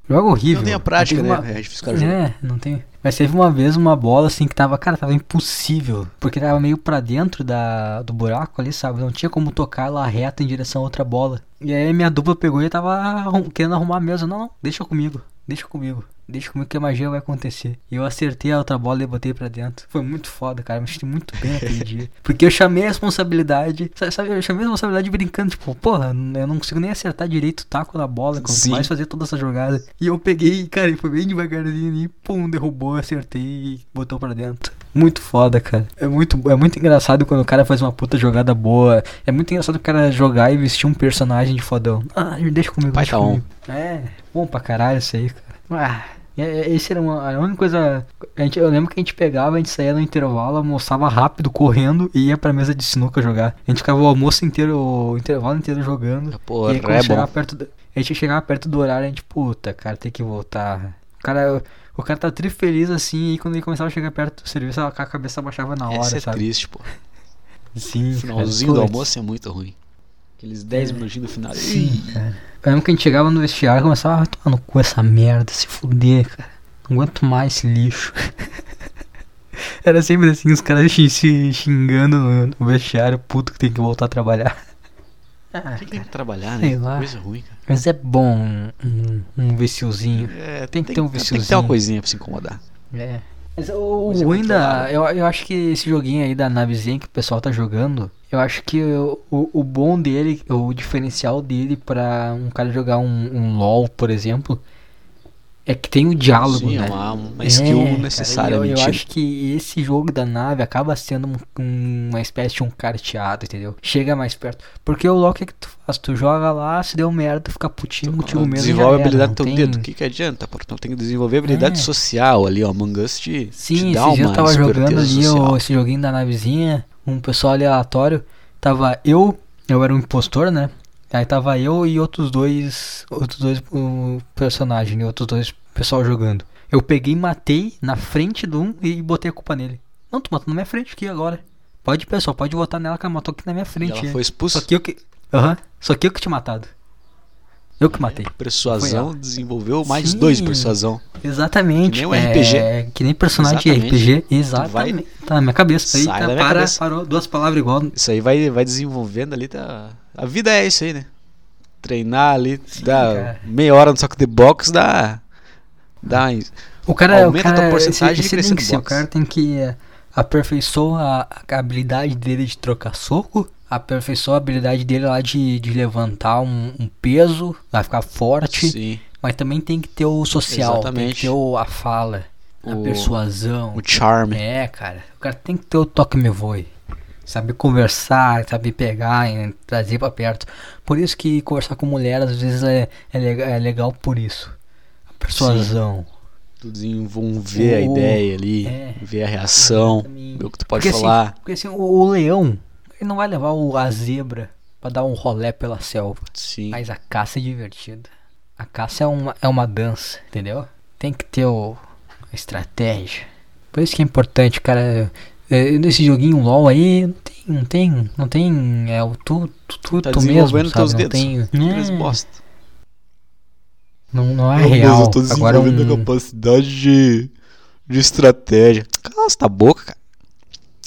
S1: jogo horrível.
S2: Não tem a prática, né?
S1: uma-
S2: É difícil jogando.
S1: é, não tem. Mas teve uma vez uma bola assim que tava, cara, tava impossível. Porque tava meio pra dentro da, do buraco ali, sabe? Não tinha como tocar lá reta em direção a outra bola. E aí minha dupla pegou e tava arrum- querendo arrumar a mesa. Não, não, deixa comigo, deixa comigo. Deixa comigo que a magia vai acontecer. E eu acertei a outra bola e botei pra dentro. Foi muito foda, cara. Me senti muito bem aquele dia. Porque eu chamei a responsabilidade. Sabe, eu chamei a responsabilidade brincando. Tipo, porra, eu não consigo nem acertar direito o taco da bola. Quanto
S2: Sim.
S1: mais fazer toda essa jogada. E eu peguei, cara, e foi bem devagarzinho ali. Pum, derrubou, acertei e botou pra dentro. Muito foda, cara. É muito, é muito engraçado quando o cara faz uma puta jogada boa. É muito engraçado o cara jogar e vestir um personagem de fodão. Ah, deixa comigo,
S2: Pai
S1: deixa
S2: tá on.
S1: comigo. É, bom pra caralho isso aí, cara. Ah, e- e- esse era uma, a única coisa. A gente, eu lembro que a gente pegava, a gente saía no intervalo, almoçava rápido, correndo e ia pra mesa de sinuca jogar. A gente ficava o almoço inteiro, o intervalo inteiro jogando.
S2: Porra,
S1: e aí, quando
S2: é
S1: chegava
S2: bom.
S1: perto do, a gente chegava perto do horário, a gente, puta, cara, tem que voltar. O cara, o cara tá tri feliz assim, e quando ele começava a chegar perto do serviço, a cabeça baixava na hora,
S2: Essa é
S1: sabe?
S2: triste, pô.
S1: Sim,
S2: O
S1: cara,
S2: finalzinho do almoço é muito ruim. Aqueles 10 minutinhos do final.
S1: Sim, cara. Eu lembro que a gente chegava no vestiário e começava a tomar no cu essa merda, se fuder, cara. Não aguento mais esse lixo. Era sempre assim, os caras se xingando no, no vestiário, puto que tem que voltar a trabalhar. Ah,
S2: Quem tem que trabalhar, né? Coisa ruim, cara.
S1: mas é bom um, um, um.
S2: É,
S1: Tem que ter um
S2: Tem que ter uma
S1: viciozinho.
S2: coisinha pra se incomodar.
S1: É. Mas o,
S2: Mas
S1: o ruim da.
S2: controlado.
S1: Eu, eu acho que esse joguinho aí da navezinha que o pessoal tá jogando, eu acho que o, o, bom dele, o diferencial dele pra um cara jogar um, um LOL, por exemplo, é que tem o diálogo,
S2: Sim,
S1: né?
S2: é uma, uma skill
S1: É,
S2: necessária.
S1: cara, eu, eu acho que esse jogo da nave acaba sendo um- um- uma espécie de um carteado, entendeu? Chega mais perto. Porque o LoL, o que, tu faz? Tu joga lá, se deu merda, fica putinho contigo mesmo.
S2: Desenvolve a habilidade do teu
S1: tem-
S2: dedo. O que, que adianta? Porque tu tem que desenvolver a habilidade
S1: É.
S2: social ali, ó. Among Us te,
S1: Sim,
S2: te dá
S1: esses dias eu tava jogando ali o, esse joguinho da navezinha, um pessoal aleatório. Tava eu, eu era um impostor, né? Aí tava eu e outros dois, outros dois uh, personagens, né? outros dois pessoal jogando. Eu peguei e matei na frente de um e botei a culpa nele. Não, tu matou na minha frente aqui agora. Pode, pessoal, pode votar nela que ela matou aqui na minha
S2: E
S1: frente.
S2: ela
S1: é.
S2: foi expulsa.
S1: Só que eu que. Aham. Só que eu que tinha matado. Eu que matei.
S2: Persuasão desenvolveu mais
S1: Sim.
S2: dois persuasão.
S1: Exatamente.
S2: Que nem um
S1: é,
S2: RPG.
S1: Que nem personagem de. RPG. Exatamente. Tá na minha cabeça. Aí,
S2: Sai
S1: tá,
S2: minha
S1: para,
S2: cabeça.
S1: parou. Duas palavras igual.
S2: Isso aí vai, vai desenvolvendo ali. Tá... A vida é isso aí, né? Treinar ali, dá
S1: cara.
S2: meia hora no saco de box, dá. dá
S1: O cara,
S2: Aumenta
S1: o
S2: a
S1: cara
S2: porcentagem
S1: esse,
S2: de
S1: esse
S2: no
S1: ser, O cara tem que eh, aperfeiçoar a, a habilidade dele de trocar soco. Aperfeiçoar a habilidade dele lá de, de levantar um, um peso, vai ficar forte.
S2: sim,
S1: Mas também tem que ter o social, tem que
S2: Exatamente.
S1: ter o, a fala, a
S2: O-
S1: persuasão.
S2: o charme.
S1: É, cara. O cara tem que ter o toque me voe. Saber conversar, saber pegar trazer pra perto. Por isso que conversar com mulher às vezes é, é, é legal por isso. A persuasão.
S2: Tu desenvolver a
S1: O-
S2: ideia ali,
S1: é,
S2: ver a reação,
S1: exatamente.
S2: ver o que tu pode
S1: Porque, assim,
S2: falar.
S1: Porque assim, o, o leão, ele não vai levar o, a zebra pra dar um rolé pela selva.
S2: Sim.
S1: Mas a caça é divertida. A caça é uma, é uma dança, entendeu? Tem que ter o, a estratégia. Por isso que é importante, cara. é, nesse joguinho LOL aí, não tem, não tem, não tem, é o tu, tu, tu,
S2: Tá
S1: tu mesmo,
S2: desenvolvendo
S1: sabe?
S2: teus
S1: Não
S2: dedos.
S1: tem, é,
S2: bosta.
S1: não, não é
S2: Não, mas
S1: real.
S2: eu tô
S1: Agora
S2: desenvolvendo a
S1: um,
S2: capacidade de, de estratégia. Cala essa boca, cara.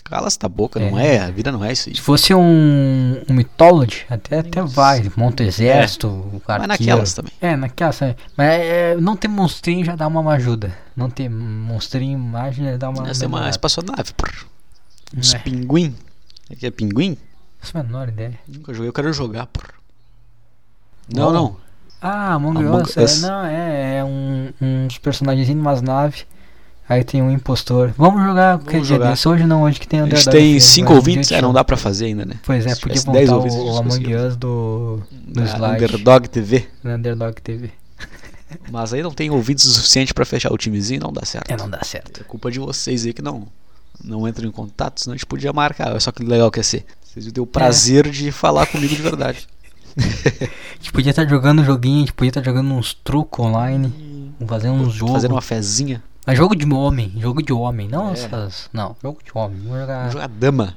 S2: Cala essa boca, não
S1: É.
S2: é? A vida não é isso aí.
S1: se fosse um, um Mythology, até, até vai, monta exército, o
S2: Mas naquelas também.
S1: É, naquela, sabe? Mas é, não ter monstrinho já dá uma ajuda. Não ter monstrinho mais já dá uma.
S2: Nós temos uma
S1: melhorada.
S2: espaçonave, porra. Uns
S1: É.
S2: pinguim. É que é pinguim?
S1: Faço a menor ideia.
S2: Nunca joguei, eu quero jogar, porra. Não,
S1: Bom,
S2: não.
S1: Ah, Among,
S2: Among
S1: Us, é, não, é, é um, uns personagens em umas naves. Aí tem um impostor. Vamos jogar qualquer
S2: Vamos
S1: dia
S2: jogar.
S1: desse. Hoje não, hoje que tem
S2: A gente tem cinco ouvintes,
S1: dia
S2: é, não dá pra fazer ainda, né?
S1: Pois é, podia
S2: tivesse 10
S1: montar
S2: ouvintes, a
S1: o, o Among. Us do, do
S2: Da
S1: slide.
S2: Underdog TV.
S1: Na Underdog TV.
S2: Mas aí não tem ouvintes o suficiente pra fechar o timezinho, não dá certo.
S1: É, não dá certo.
S2: É culpa de vocês aí que não, não entram em contato, senão a gente podia marcar. Olha só que legal que ia ser. Vocês iam ter o prazer de falar comigo de verdade.
S1: A gente podia estar jogando um joguinho, a gente podia estar jogando uns trucos online. Fazendo uns jogos.
S2: Fazendo uma fezinha.
S1: Mas jogo de homem, jogo de homem, não
S2: É.
S1: essas. Não, jogo de homem. Vamos jogar.
S2: Vamos jogar dama.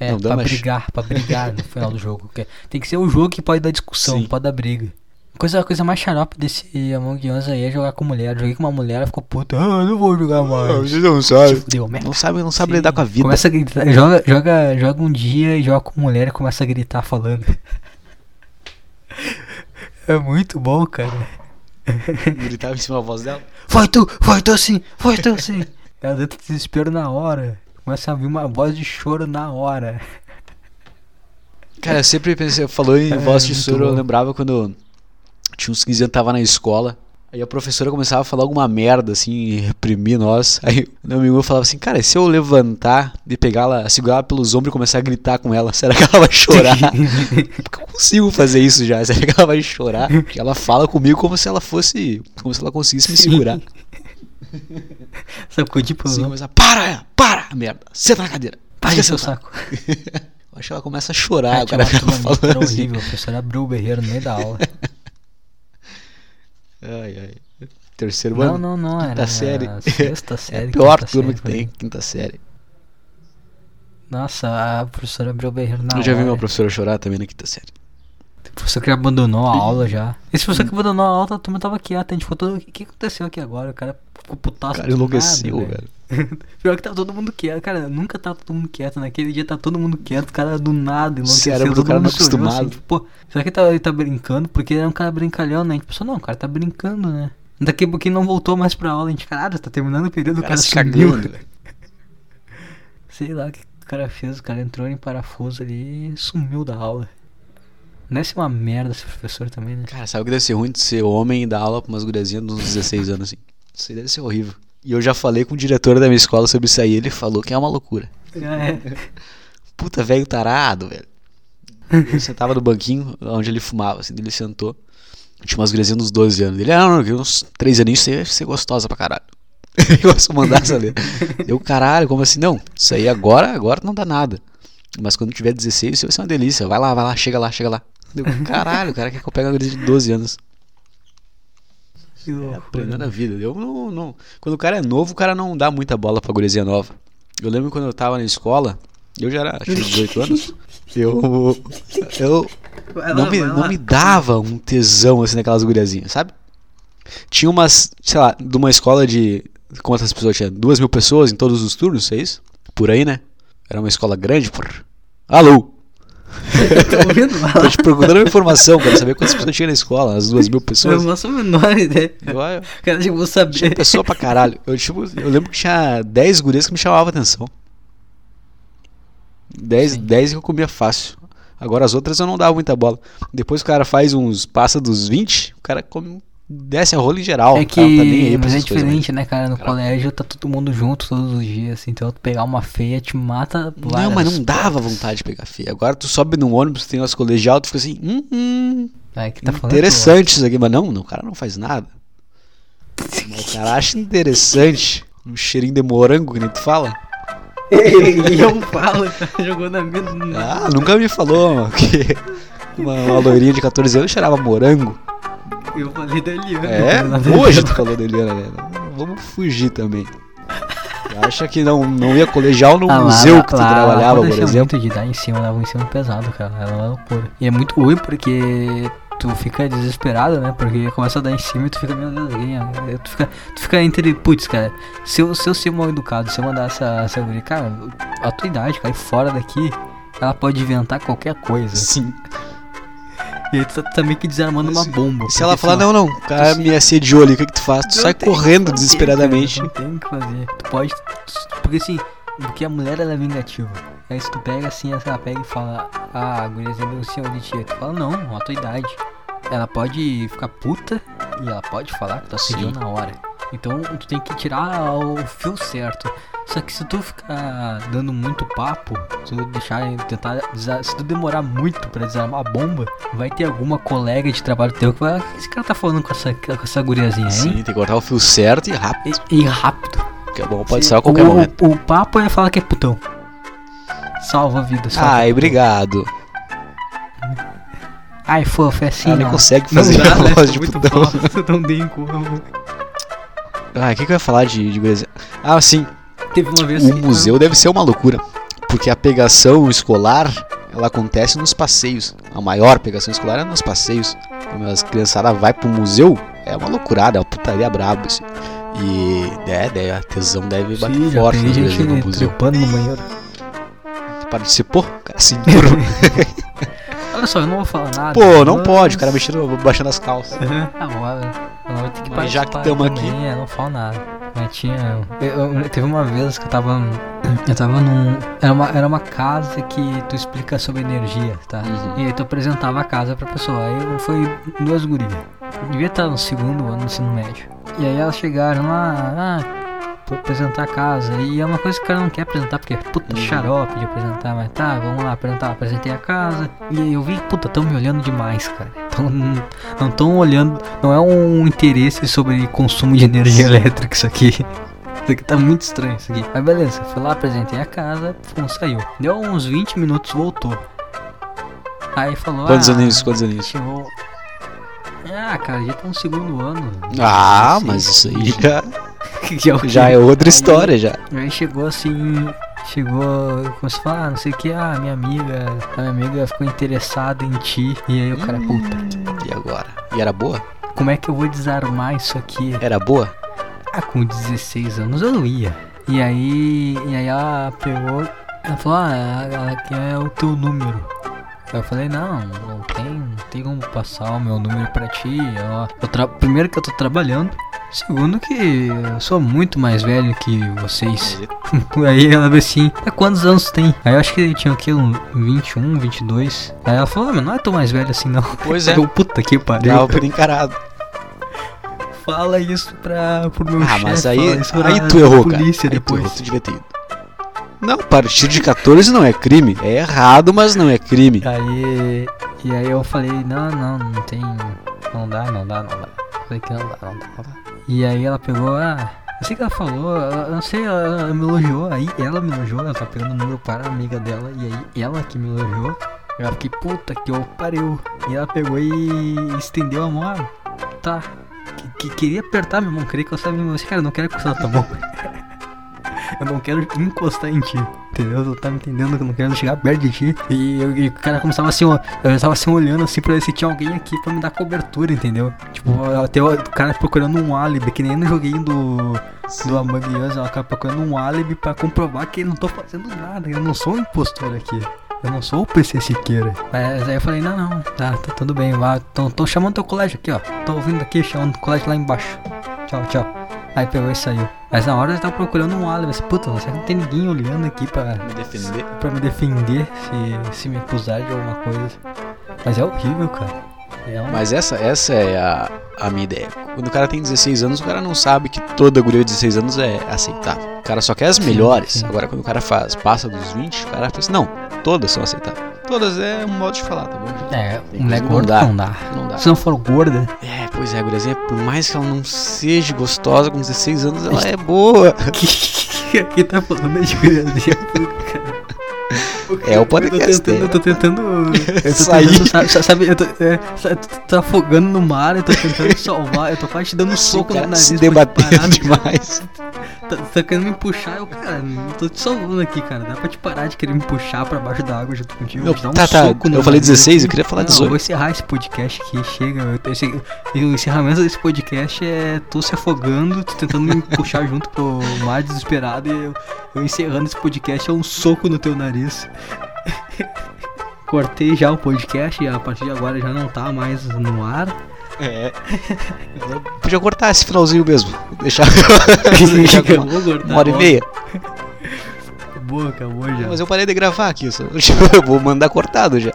S1: É,
S2: Não,
S1: pra
S2: damas.
S1: brigar, pra brigar no final do jogo. Tem que ser um jogo que pode dar discussão,
S2: Sim.
S1: pode dar briga. A coisa, a coisa mais xarope desse Among Us aí é jogar com mulher. Eu Joguei com uma mulher, ela ficou puta, ah, não vou jogar mais.
S2: não
S1: Se
S2: sabem.
S1: fudeu, merda.
S2: Não sabe, não sabe
S1: Sim.
S2: lidar com a vida.
S1: Começa a gritar, joga, joga, joga um dia e joga com mulher e começa a gritar falando. É muito bom, cara.
S2: Gritava em cima da voz dela.
S1: Foi tu, foi tu sim, foi tu sim. Ela entra em desespero na hora. Começa a vir uma voz de choro na hora.
S2: Cara, eu sempre pensei, falou em
S1: É,
S2: voz de choro, eu
S1: bom.
S2: lembrava quando tinha uns 15 anos, tava na escola. Aí a professora começava a falar alguma merda, assim, e reprimir nós. Aí meu amigo falava assim, cara, e se eu levantar e pegar ela, segurar ela pelos ombros e começar a gritar com ela, será que ela vai chorar? Porque eu consigo fazer isso já, será que ela vai chorar? Porque ela fala comigo como se ela fosse, como se ela conseguisse me segurar.
S1: Sacudir pelos
S2: Assim,
S1: ombros.
S2: começa, para, para, merda, senta na cadeira. Fica
S1: seu
S2: sentado."
S1: saco.
S2: Eu acho que ela começa a chorar,
S1: Ah,
S2: o cara fica falando assim.
S1: horrível. A professora abriu o berreiro no meio da aula.
S2: Ai, ai. Terceiro
S1: não,
S2: ano.
S1: não, não. Era
S2: Quinta série.
S1: Sexta série.
S2: É a pior
S1: quinta
S2: turma
S1: série,
S2: que tem, quinta série.
S1: Nossa, a professora abriu o berreiro na
S2: eu já vi
S1: hora.
S2: uma professora chorar também na quinta série.
S1: O professor que abandonou a aula já. Esse professor que abandonou a aula, a turma tava quieta. A gente ficou todo. O que aconteceu aqui agora? O cara ficou
S2: O
S1: putaço.
S2: cara
S1: do
S2: enlouqueceu,
S1: nada,
S2: velho.
S1: Pior que tá todo mundo quieto. Cara, nunca tá todo mundo quieto. Naquele dia tá todo mundo quieto. O cara do nada enlouqueceu.
S2: cérebro do
S1: todo
S2: cara
S1: mundo
S2: não
S1: se olhou
S2: acostumado.
S1: tipo, Pô, será que ele tá, ele tá brincando? Porque ele é um cara brincalhão, né? A gente pensou, não, o cara tá brincando, né? Daqui a pouquinho não voltou mais pra aula. A gente, caralho, tá terminando o período,
S2: O
S1: o
S2: cara
S1: cara
S2: se
S1: sumiu.
S2: cagando, velho.
S1: Sei lá o que o cara fez. O cara entrou em parafuso ali e sumiu da aula. Deve ser uma merda esse professor também, né?
S2: Cara, sabe o que deve ser ruim de ser homem e dar aula pra umas guriazinhas de uns 16 anos assim? Isso aí deve ser horrível. E eu já falei com o diretor da minha escola sobre isso aí. Ele falou que é uma loucura.
S1: É.
S2: Puta velho tarado, velho. Eu sentava no banquinho onde ele fumava, assim, ele sentou. Tinha umas guriazinhas uns 12 anos. Ele, ah, não, não, uns 3 aninhos você ia ser gostosa pra caralho. Começou a mandar essa letra. Eu, caralho, como assim? Não, isso aí agora, agora não dá nada. Mas quando tiver 16, isso vai ser uma delícia. Vai lá, vai lá, chega lá, chega lá. Eu, caralho, o cara quer que eu pegue uma guriazinha de 12 anos.
S1: Que loucura.
S2: Aprendendo a vida. Eu não, não. Quando o cara é novo, o cara não dá muita bola pra guriazinha nova. Eu lembro quando eu tava na escola, eu já era, tinha 18 anos. Eu. Eu.
S1: Vai
S2: Não
S1: lá,
S2: me, não
S1: lá.
S2: me dava um tesão assim naquelas guriazinhas, sabe? Tinha umas, sei lá, de uma escola de. Quantas pessoas tinha? Duas mil pessoas em todos os turnos, é isso? Por aí, né? Era uma escola grande, por. Alô!
S1: Tô ouvindo? Vai
S2: Tô te perguntando uma informação, quero saber quantas pessoas tinha na escola, as duas mil
S1: Eu
S2: pessoas.
S1: não faço a menor ideia.
S2: Eu, eu,
S1: Cara, tipo, vou
S2: tinha
S1: saber.
S2: pessoa pra caralho. Eu, tipo, eu lembro que tinha 10 gurias que me chamavam a atenção. 10,
S1: Sim.
S2: 10 que eu comia fácil. Agora as outras eu não dava muita bola. Depois o cara faz uns. passa dos 20, o cara come, desce a rola em geral.
S1: É
S2: O cara não tá nem aí
S1: que, mas é diferente, né, cara? No
S2: Cara-
S1: colégio tá todo mundo junto todos os dias, assim, então tu pegar uma feia te mata
S2: Não, mas não dava
S1: portas.
S2: vontade de pegar feia. Agora tu sobe num ônibus, tem umas colegial, tu fica assim, hum, hum,
S1: É que tá
S2: interessante isso aqui, mas não, não, o cara não faz nada. O cara acha interessante um cheirinho de morango, que nem tu fala.
S1: Eu falo, cara, jogou na minha.
S2: Ah, nunca me falou mano, que uma, uma loirinha de 14 anos cheirava morango.
S1: Eu falei da Eliana.
S2: É, hoje tu falou da Eliana, né? Vamos fugir também. Tu Acha que não, não ia colegial no
S1: Ah,
S2: museu
S1: lá,
S2: que tu
S1: lá,
S2: trabalhava,
S1: lá,
S2: por exemplo?
S1: muito de dar em cima, dava um ensino pesado, cara. Era uma loucura. E é muito ruim porque tu fica desesperado, né? Porque começa a dar em cima e tu fica, meu Deus, ganha. Tu fica, tu fica entre, putz, cara, se eu, se eu ser mal educado, se eu mandar essa, essa guria, cara, a tua idade, cara, fora daqui, ela pode inventar qualquer coisa.
S2: Sim.
S1: E aí tu tá, tá meio que desarmando uma bomba.
S2: Se ela falar, não, não, o cara me assediou ali, o que, que tu faz? Tu sai correndo desesperadamente.
S1: Não tem o que fazer. Tu pode. Porque assim, porque a mulher ela é vingativa. Aí se tu pega assim, ela pega e fala, ah, a guriazinha denunciou de ti. Tu fala, não, a tua idade. Ela pode ficar puta e ela pode falar que tu assediou
S2: Sim.
S1: na hora. Então tu tem que tirar o fio certo. Só que se tu ficar dando muito papo, se tu deixar tentar. Se tu demorar muito pra desarmar a bomba, vai ter alguma colega de trabalho teu que vai. O que esse cara tá falando com essa, com essa guriazinha, hein?
S2: Sim, tem que cortar o fio certo e rápido.
S1: E, e rápido.
S2: Que é bom, pode
S1: Se-
S2: sair a qualquer
S1: o,
S2: momento.
S1: O, papo é falar que é putão. Salva a vida. Salva
S2: Ai, obrigado.
S1: Ai, fofo, é assim.
S2: Ela
S1: ó.
S2: consegue
S1: Não
S2: fazer
S1: dá,
S2: a
S1: né?
S2: voz de
S1: Muito
S2: putão.
S1: bosta, não tem como.
S2: Ah, o que, que eu ia falar de, de? Ah, sim,
S1: Teve uma vez
S2: o
S1: que-
S2: museu deve ser uma loucura. Porque a pegação escolar, ela acontece nos passeios. A maior pegação escolar é nos passeios. Quando as criançadas vai pro museu, é uma loucurada, é uma putaria braba, assim. E é, deve, a tesão deve bater
S1: Sim,
S2: forte
S1: tem gente
S2: no museu.
S1: no banheiro.
S2: Participou? Cara, se enturou.
S1: Olha só, eu não vou falar nada.
S2: Pô, não
S1: mas-
S2: pode, o cara mexendo, baixando as calças.
S1: Tá bom. Que
S2: Mas já que tamo aqui-
S1: É, não falo nada. Mas tinha. eu- eu- teve uma vez que eu tava. Eu tava num. Era uma, era uma casa que tu explica sobre energia, tá?
S2: Uhum.
S1: E aí tu apresentava a casa pra pessoa. Aí foi duas gurias. Devia estar no segundo ano do ensino médio. E aí elas chegaram lá, ah, pra apresentar a casa. E é uma coisa que o cara não quer apresentar, porque é puta
S2: Uhum.
S1: xarope de apresentar, mas tá, vamos lá apresentar. Apresentei a casa. E aí eu vi, puta, tão me olhando demais, cara. Tão, não estão olhando, não é um interesse sobre consumo de energia elétrica isso aqui. Isso aqui tá muito estranho isso aqui. Mas beleza, fui lá, apresentei a casa, pum, saiu. Deu uns 20 minutos, voltou. Aí falou,
S2: Quantos
S1: ah,
S2: aninhos? Quantos aninhos?
S1: Chegou. Ah, cara, já tá no segundo ano.
S2: Ah,
S1: Sim.
S2: mas isso aí já,
S1: já, quê?
S2: já é outra
S1: Aí-
S2: história já.
S1: Aí chegou assim, chegou, começou a falar, ah, não sei o que, ah, minha amiga, a minha amiga ficou interessada em ti. E aí o cara, puta,
S2: E agora? E era boa?
S1: como é que eu vou desarmar isso aqui?
S2: Era boa?
S1: Ah, com 16 anos eu não ia. E aí, e aí ela pegou, ela falou, ah, ela quer o teu número. Aí eu falei, não, não tem, não tem como passar o meu número pra ti. ó. Primeiro que eu tô trabalhando. Segundo que eu sou muito mais velho que vocês. Aí ela veio assim, "Ah, quantos anos tem? Aí eu acho que tinha o quê? Um 21, 22. Aí ela falou, ah, mas não é tão mais velho assim não.
S2: Pois é.
S1: Eu, puta que pariu.
S2: Dava por encarado.
S1: Fala isso pra, pro meu
S2: Ah,
S1: chefe.
S2: mas
S1: fala
S2: aí,
S1: pra-
S2: aí tu errou, cara.
S1: polícia
S2: Aí tu
S1: depois.
S2: errou, tu devia ter ido. Não, partir de 14 não é crime. É errado, mas não é crime.
S1: Aí, e aí eu falei, não, não, não tem, não dá, não dá, não dá. Falei que não dá, não dá, não dá. E aí ela pegou, ah, eu sei que ela falou, eu não sei, ela, ela me elogiou, aí ela me elogiou, ela tá pegando o número para a amiga dela, e aí ela que me elogiou. Eu fiquei, puta que eu pariu. E ela pegou e estendeu a mão, ah, tá. Que, que queria apertar minha mão, queria encostar minha mão. Eu disse, cara, eu não quero encostar na tua mão. Eu não quero encostar em ti, entendeu? Tu tá me entendendo que eu não quero chegar perto de ti. E, eu- e o cara começava assim, ó, eu tava assim olhando assim pra ver se tinha alguém aqui pra me dar cobertura, entendeu? Tipo, até o cara procurando um álibi, que nem no joguinho do, do Among Us, ela acaba procurando um álibi pra comprovar que eu não tô fazendo nada, eu não sou um impostor aqui. Eu não sou o PC Siqueira. Mas aí eu falei, não, não, tá, tá tudo bem, vá. Tô, tô chamando teu colégio aqui, ó. Tô ouvindo aqui, chamando o colégio lá embaixo. Tchau, tchau. Aí pegou e saiu. Mas na hora eu tava procurando um álibi, assim, puta, será que não tem ninguém olhando aqui pra,
S2: Me defender.
S1: pra me defender se, se me acusar de alguma coisa. Mas é horrível, cara. É uma...
S2: Mas essa, essa é a, a minha ideia. Quando o cara tem 16 anos, o cara não sabe que toda guria de 16 anos é aceitável. O cara só quer as melhores.
S1: sim.
S2: Agora, quando o cara faz, passa dos 20, o cara pensa, não, todas são aceitáveis. Todas é um modo de falar, tá bom?
S1: É, mulher
S2: que não
S1: gorda
S2: dá.
S1: não dá.
S2: Não dá.
S1: Se não for gorda,
S2: É, pois é, a guriazinha, por mais que ela não seja gostosa, com 16 anos ela é boa.
S1: Aqui tá falando de guriazinha.
S2: É o podcast,
S1: Eu tô tentando. Eu tô tentando. Eu tô
S2: Sair.
S1: tentando, sabe, sa- sabe, eu tô, é, tá afogando no mar, eu tô tentando salvar, eu tô quase te dando um soco
S2: cara
S1: no nariz.
S2: se debatendo demais.
S1: Tá, tá querendo me puxar, eu, cara, eu tô te salvando aqui, cara. Dá pra te parar de querer me puxar pra baixo da água junto contigo. Um
S2: tá, tá, eu falei
S1: nariz
S2: 16,
S1: aqui.
S2: eu queria falar
S1: Não,
S2: 18.
S1: Eu vou encerrar esse podcast aqui, chega. Eu tô- esse- o encerramento desse podcast é tu se afogando, tu tentando me puxar junto pro mar desesperado e eu, eu encerrando esse podcast é um soco no teu nariz. Cortei já o podcast e a partir de agora já não tá mais no ar.
S2: É. Podia cortar esse finalzinho mesmo. Deixar, deixar uma,
S1: cortar
S2: uma hora e meia.
S1: Acabou, acabou já.
S2: Mas eu parei de gravar aqui, só. eu vou mandar cortado já.